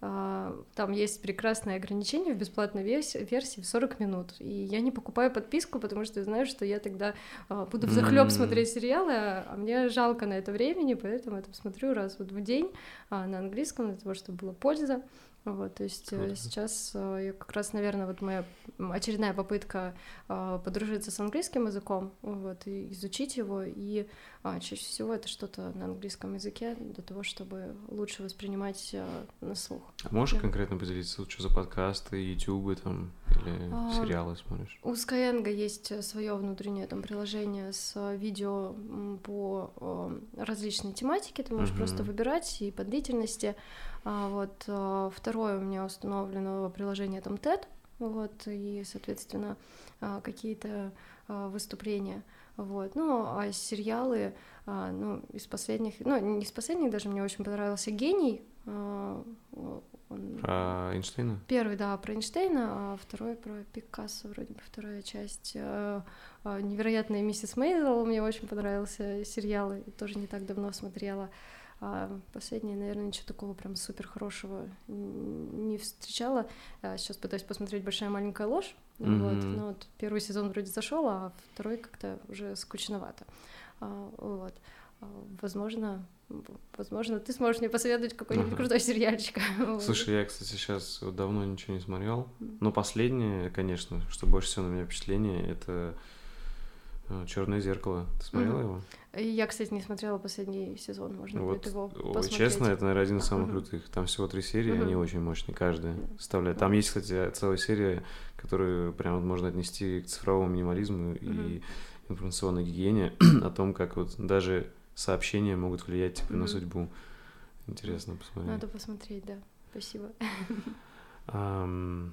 А, там есть прекрасное ограничение в бесплатной версии в 40 минут. И я не покупаю подписку, потому что знаю, что я тогда а, буду в захлеб смотреть сериалы, а мне жалко на это времени, поэтому я там смотрю раз вот в день на английском, для того, чтобы была польза. Вот, то есть э, Круто. сейчас э, я как раз, наверное, вот моя очередная попытка э, подружиться с английским языком, вот, и изучить его, и а, чаще всего это что-то на английском языке для того, чтобы лучше воспринимать на слух. А можешь да. конкретно поделиться, что за подкасты, ютубы там, или а, сериалы смотришь? У Skyeng есть свое внутреннее там приложение с видео по различной тематике, ты можешь uh-huh. просто выбирать и по длительности, а вот а, второе у меня установлено приложение там TED, вот, и, соответственно, а, какие-то а, выступления, вот, ну, а сериалы, ну, из последних, ну, не из последних даже, мне очень понравился «Гений», он... Про Эйнштейна? Первый, да, про Эйнштейна, а второй про Пикассо, вроде бы вторая часть. Невероятная миссис Мейзел мне очень понравился сериал, тоже не так давно смотрела. А последнее, наверное, ничего такого прям супер хорошего не встречала. А сейчас пытаюсь посмотреть большая маленькая ложь. Mm-hmm. Вот, но вот первый сезон вроде зашел, а второй как-то уже скучновато. А, вот. А, возможно, возможно, ты сможешь мне посоветовать какой-нибудь ага. крутой сериальчик. Слушай, я, кстати, сейчас давно ничего не смотрел. Но последнее, конечно, что больше всего на меня впечатление, это а, Черное зеркало. Ты смотрела mm-hmm. его? Я, кстати, не смотрела последний сезон, можно вот, будет его посмотреть. Честно, это, наверное, один из самых крутых. Там всего три серии, mm-hmm. они очень мощные, каждая вставляет. Там есть, кстати, целая серия, которую прям вот можно отнести к цифровому минимализму mm-hmm. и информационной гигиене, о том, как вот даже сообщения могут влиять типа, mm-hmm. на судьбу. Интересно посмотреть. Надо посмотреть, да. Спасибо. Um,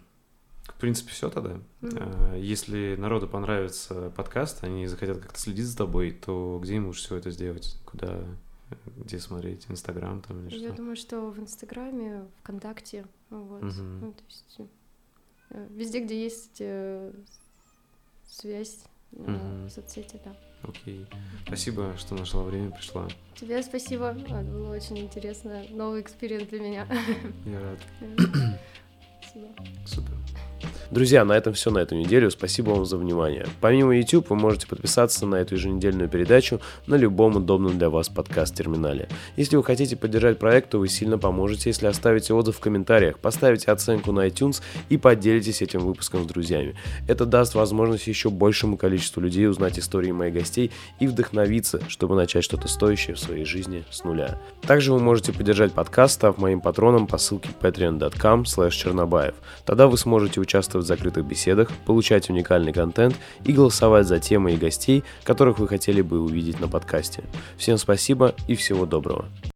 в принципе, все тогда. Mm-hmm. Если народу понравится подкаст, они захотят как-то следить за тобой, то где им лучше всего это сделать? Куда, где смотреть? Инстаграм там или Я что? думаю, что в Инстаграме, ВКонтакте, вот. Mm-hmm. Ну, то есть э, везде, где есть э, связь, mm-hmm. соцсети, да. Окей. Спасибо, что нашла время, пришла. Тебе спасибо. Было очень интересно. Новый эксперимент для меня. Я рад. Спасибо. Супер. Друзья, на этом все на эту неделю. Спасибо вам за внимание. Помимо YouTube, вы можете подписаться на эту еженедельную передачу на любом удобном для вас подкаст-терминале. Если вы хотите поддержать проект, то вы сильно поможете, если оставите отзыв в комментариях, поставите оценку на iTunes и поделитесь этим выпуском с друзьями. Это даст возможность еще большему количеству людей узнать истории моих гостей и вдохновиться, чтобы начать что-то стоящее в своей жизни с нуля. Также вы можете поддержать подкаст, став моим патроном по ссылке patreon.com чернобаев. Тогда вы сможете участвовать в закрытых беседах, получать уникальный контент и голосовать за темы и гостей, которых вы хотели бы увидеть на подкасте. Всем спасибо и всего доброго.